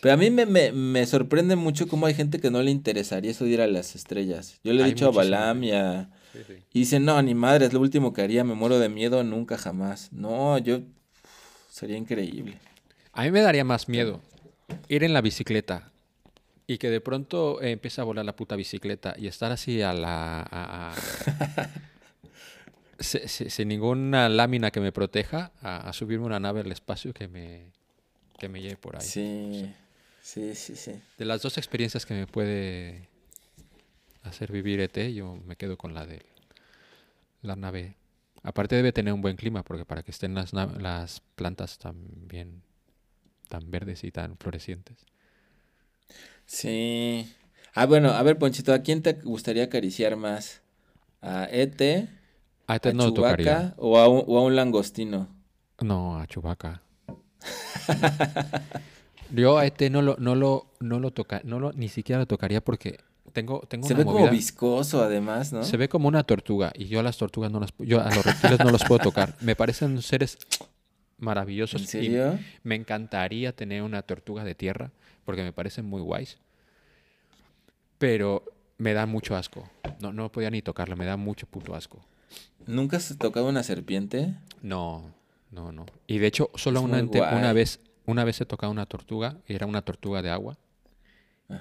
Speaker 4: Pero a mí me, me, me sorprende mucho cómo hay gente que no le interesaría eso de ir a las estrellas. Yo le he
Speaker 3: Hay
Speaker 4: dicho a Balam y a... Y dicen, no, ni madre, es lo último que haría, me muero de miedo, nunca jamás. No, yo... Sería increíble.
Speaker 3: A mí me daría más miedo ir en la bicicleta y que de pronto eh, empiece a volar la puta bicicleta y estar así a la... a- a- se- se- sin ninguna lámina que me proteja, a, a subirme una nave al espacio que me, que me lleve por ahí.
Speaker 4: Sí, sí, sí, sí.
Speaker 3: De las dos experiencias que me puede hacer vivir ET, yo me quedo con la de la nave. Aparte debe tener un buen clima, porque para que estén las, las plantas tan bien, tan verdes y tan florecientes.
Speaker 4: Sí. Ah, bueno, a ver, Ponchito, ¿a quién te gustaría acariciar más? ¿A ET?
Speaker 3: A ET
Speaker 4: ¿A
Speaker 3: Ah, no.
Speaker 4: Chewbacca o a un, o a un langostino?
Speaker 3: No, a Chewbacca. Yo a ET no lo, no lo, no lo toca, no lo, ni siquiera lo tocaría porque tengo, tengo
Speaker 4: Se
Speaker 3: una
Speaker 4: ve como viscoso, además, ¿no?
Speaker 3: Se ve como una tortuga y yo a las tortugas no las, yo a los reptiles no los puedo tocar. Me parecen seres maravillosos.
Speaker 4: ¿En
Speaker 3: y
Speaker 4: serio?
Speaker 3: me encantaría tener una tortuga de tierra porque me parecen muy guays. Pero me da mucho asco. No, no podía ni tocarla, me da mucho puto asco.
Speaker 4: ¿Nunca has tocado una serpiente?
Speaker 3: No, no, no. Y de hecho, solo una, una vez, una vez he tocado una tortuga, y era una tortuga de agua.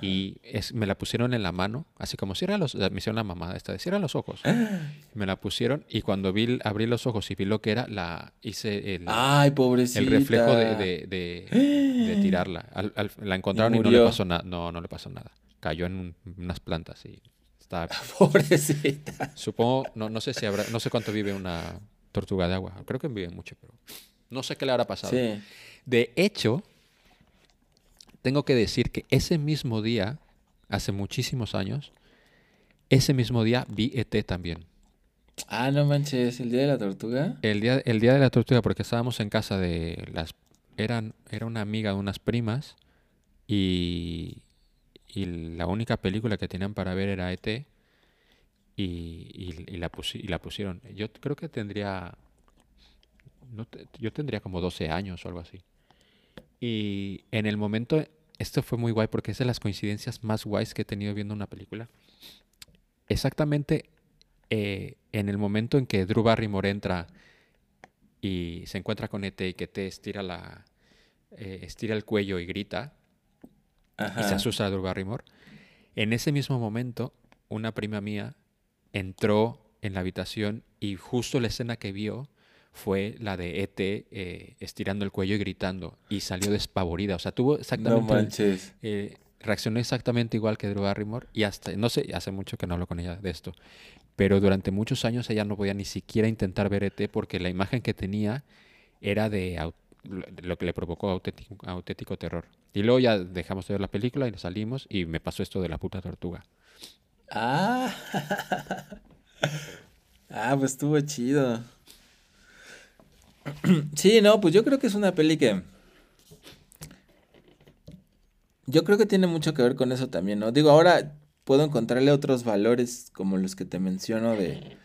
Speaker 3: Y es, me la pusieron en la mano, así como cierra los, me hicieron la mamada esta de cierra los ojos. me la pusieron y cuando vi, abrí los ojos y vi lo que era, la hice el,
Speaker 4: Ay, pobrecita.
Speaker 3: el reflejo de, de, de- de tirarla. Al- al- la encontraron y, no le pasó nada. No, no le pasó nada. Cayó en un- unas plantas y está.
Speaker 4: Pobrecita.
Speaker 3: Supongo, no, no sé si habrá, no sé cuánto vive una tortuga de agua. Creo que vive mucho, pero no sé qué le habrá pasado.
Speaker 4: Sí.
Speaker 3: De hecho, tengo que decir que ese mismo día, hace muchísimos años, ese mismo día vi ET también.
Speaker 4: Ah, no manches, el día de la tortuga.
Speaker 3: El día, el día de la tortuga, porque estábamos en casa de las... Eran, era una amiga de unas primas y, y la única película que tenían para ver era ET y, y- y la, pusi- y la pusieron. Yo creo que tendría... no yo tendría como 12 años o algo así. Y en el momento, esto fue muy guay porque es de las coincidencias más guays que he tenido viendo una película. Exactamente eh, en el momento en que Drew Barrymore entra y se encuentra con ET y que T estira la eh, estira el cuello y grita y se
Speaker 4: Ajá.
Speaker 3: asusta a Drew Barrymore. En ese mismo momento, una prima mía entró en la habitación y justo la escena que vio fue la de ET eh, estirando el cuello y gritando y salió despavorida. O sea, tuvo
Speaker 4: No
Speaker 3: exactamente el-
Speaker 4: manches.
Speaker 3: eh, reaccionó exactamente igual que Drew Barrymore y hasta, no sé, hace mucho que no hablo con ella de esto, pero durante muchos años ella no podía ni siquiera intentar ver ET porque la imagen que tenía era de lo que le provocó auténtico, auténtico terror. Y luego ya dejamos de ver la película y nos salimos y me pasó esto de la puta tortuga.
Speaker 4: Ah. ah, pues estuvo chido. Sí, no, pues yo creo que es una peli que... Yo creo que tiene mucho que ver con eso también, ¿no? Digo, ahora puedo encontrarle otros valores como los que te menciono de...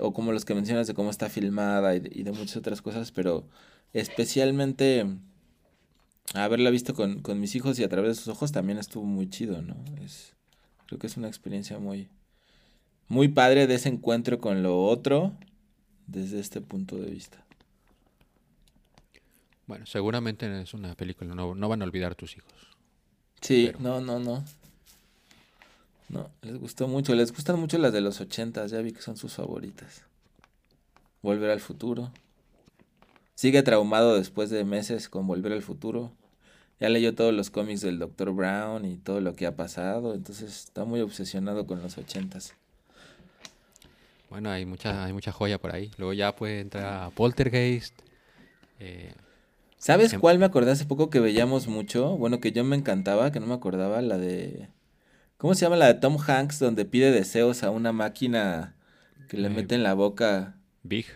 Speaker 4: O como los que mencionas de cómo está filmada y de, y de muchas otras cosas, pero especialmente haberla visto con, con mis hijos y a través de sus ojos también estuvo muy chido, ¿no? Es, creo que es una experiencia muy, muy padre de ese encuentro con lo otro desde este punto de vista.
Speaker 3: Bueno, seguramente es una película, no, no van a olvidar tus hijos.
Speaker 4: Sí,
Speaker 3: Pero-
Speaker 4: no, no, no. No, les gustó mucho. Les gustan mucho las de los ochentas, ya vi que son sus favoritas. Volver al futuro. Sigue traumado después de meses con Volver al futuro. Ya leyó todos los cómics del Dr. Brown y todo lo que ha pasado, entonces está muy obsesionado con los ochentas.
Speaker 3: Bueno, hay mucha, hay mucha joya por ahí. Luego ya puede entrar a Poltergeist. eh,
Speaker 4: ¿Sabes
Speaker 3: Em-
Speaker 4: cuál me acordé hace poco que veíamos mucho? Bueno, que yo me encantaba, que no me acordaba, la de... ¿Cómo se llama la de Tom Hanks donde pide deseos a una máquina que le
Speaker 3: Eh,
Speaker 4: mete en la boca?
Speaker 3: Big.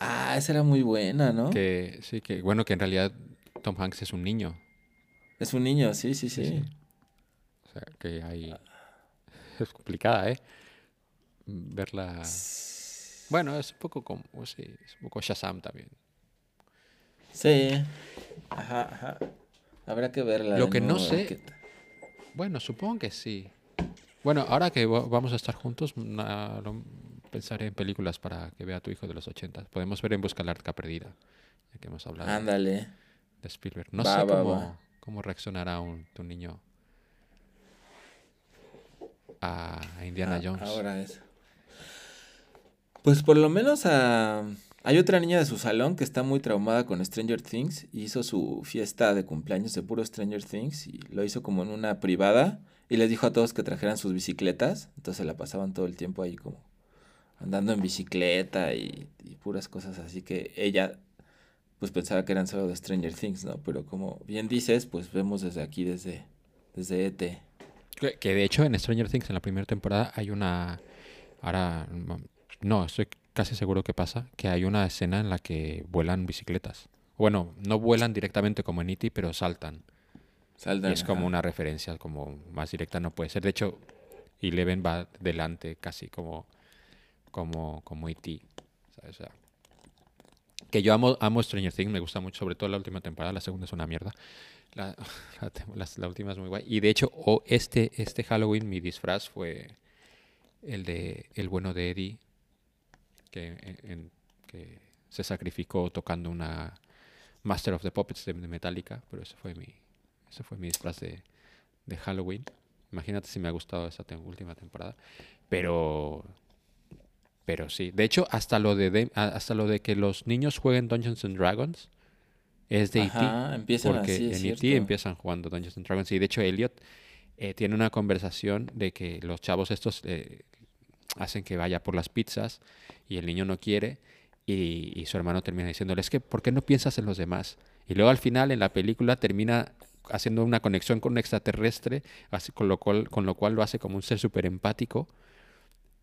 Speaker 4: Ah, esa era muy buena, ¿no?
Speaker 3: Que sí, que bueno, que en realidad Tom Hanks es un niño.
Speaker 4: Es un niño, sí, sí, sí.
Speaker 3: Sí, sí. O sea, que hay... Es complicada, ¿eh? Verla... Bueno, es un poco como... Sí, es un poco Shazam también.
Speaker 4: Sí. Ajá, ajá. Habrá que verla.
Speaker 3: Lo que no sé-. Bueno, supongo que sí. Bueno, ahora que va- vamos a estar juntos, na- lo- pensaré en películas para que vea a tu hijo de los 80. Podemos ver En Busca de la Arca Perdida, ya que hemos hablado
Speaker 4: Ándale.
Speaker 3: de Spielberg. No
Speaker 4: Va,
Speaker 3: sé
Speaker 4: va,
Speaker 3: cómo,
Speaker 4: va.
Speaker 3: cómo reaccionará un, tu niño a, a Indiana
Speaker 4: Ah,
Speaker 3: Jones.
Speaker 4: Ahora es. Pues por lo menos a... hay otra niña de su salón que está muy traumada con Stranger Things y hizo su fiesta de cumpleaños de puro Stranger Things y lo hizo como en una privada y les dijo a todos que trajeran sus bicicletas. Entonces la pasaban todo el tiempo ahí como andando en bicicleta y, puras cosas así que ella pues pensaba que eran solo de Stranger Things, ¿no? Pero como bien dices, pues vemos desde aquí, desde, desde ET.
Speaker 3: Que, que de hecho en Stranger Things en la primera temporada hay una... Ahora... No, estoy casi seguro que pasa, que hay una escena en la que vuelan bicicletas. Bueno, no vuelan directamente como en E.T., pero saltan. Y
Speaker 4: Saldan,
Speaker 3: es como
Speaker 4: ajá.
Speaker 3: una referencia como más directa no puede ser. De hecho, Eleven va delante casi como como como E.T. ¿sabes? O sea, que yo amo, amo Stranger Things, me gusta mucho, sobre todo la última temporada, la segunda es una mierda. La, la, última es muy guay. Y de hecho, o este, este Halloween mi disfraz fue el de el bueno de Eddie, que, en- en- que se sacrificó tocando una Master of the Puppets de, de Metallica, pero ese fue mi, ese fue mi disfraz de, de Halloween. Imagínate si me ha gustado esa última temporada. Pero. Pero sí. De hecho, hasta lo de, hasta lo de que los niños jueguen Dungeons and Dragons es de E.T.
Speaker 4: Ajá, empiezan
Speaker 3: Porque
Speaker 4: así,
Speaker 3: en E.T. empiezan jugando Dungeons and Dragons. Y de hecho, Elliot eh, tiene una conversación de que los chavos estos eh, hacen que vaya por las pizzas y el niño no quiere. Y, y su hermano termina diciéndole, es que, ¿por qué no piensas en los demás? Y luego al final en la película termina haciendo una conexión con un extraterrestre, así- con, lo cual, con lo cual lo hace como un ser súper empático.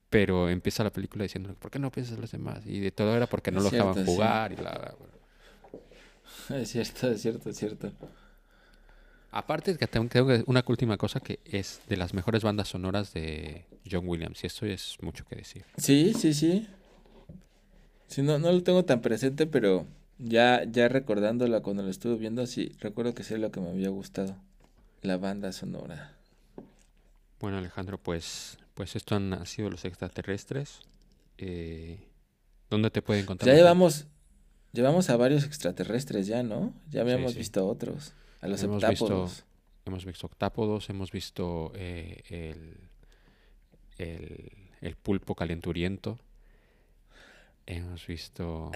Speaker 3: Pero empieza la película diciendo, ¿por qué no piensas en los demás? Y de todo era porque no
Speaker 4: Es
Speaker 3: lo dejaban
Speaker 4: cierto, sí.
Speaker 3: jugar y bla, bla, bla.
Speaker 4: Es cierto, es cierto, es cierto.
Speaker 3: Aparte que tengo, que- una última cosa que es de las mejores bandas sonoras de John Williams y esto es mucho que decir.
Speaker 4: Sí, sí, sí. Sí, no, no lo tengo tan presente, pero ya, ya recordándola cuando lo estuve viendo, sí, recuerdo que sí es lo que me había gustado. La banda sonora.
Speaker 3: Bueno Alejandro, pues, pues esto han, sido los extraterrestres. Eh, ¿Dónde te pueden encontrar?
Speaker 4: Ya llevamos, llevamos a varios extraterrestres ya, ¿no? Ya habíamos
Speaker 3: sí.
Speaker 4: visto a otros. A los
Speaker 3: Hemos
Speaker 4: heptápodos.
Speaker 3: visto, hemos visto octápodos, hemos visto eh, el, el, el pulpo calenturiento. Hemos visto,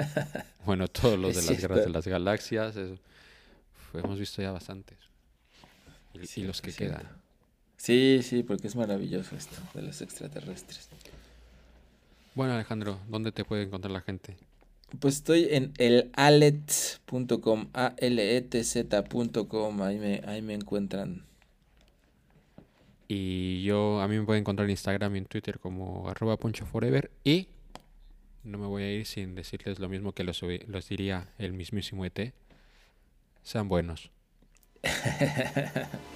Speaker 3: bueno, todos los de las guerras de las galaxias. eso. Uf, hemos visto ya bastantes. Y, los que
Speaker 4: cierto.
Speaker 3: quedan.
Speaker 4: Sí, sí, porque es maravilloso esto de los extraterrestres.
Speaker 3: Bueno, Alejandro, ¿dónde te puede encontrar la gente?
Speaker 4: Pues estoy en el alet.com, a l e t z.com, ahí me, ahí me encuentran.
Speaker 3: Y yo, a mí me pueden encontrar en Instagram y en Twitter como arroba ponchoforever. Y no me voy a ir sin decirles lo mismo que los, los diría el mismísimo ET. Sean buenos.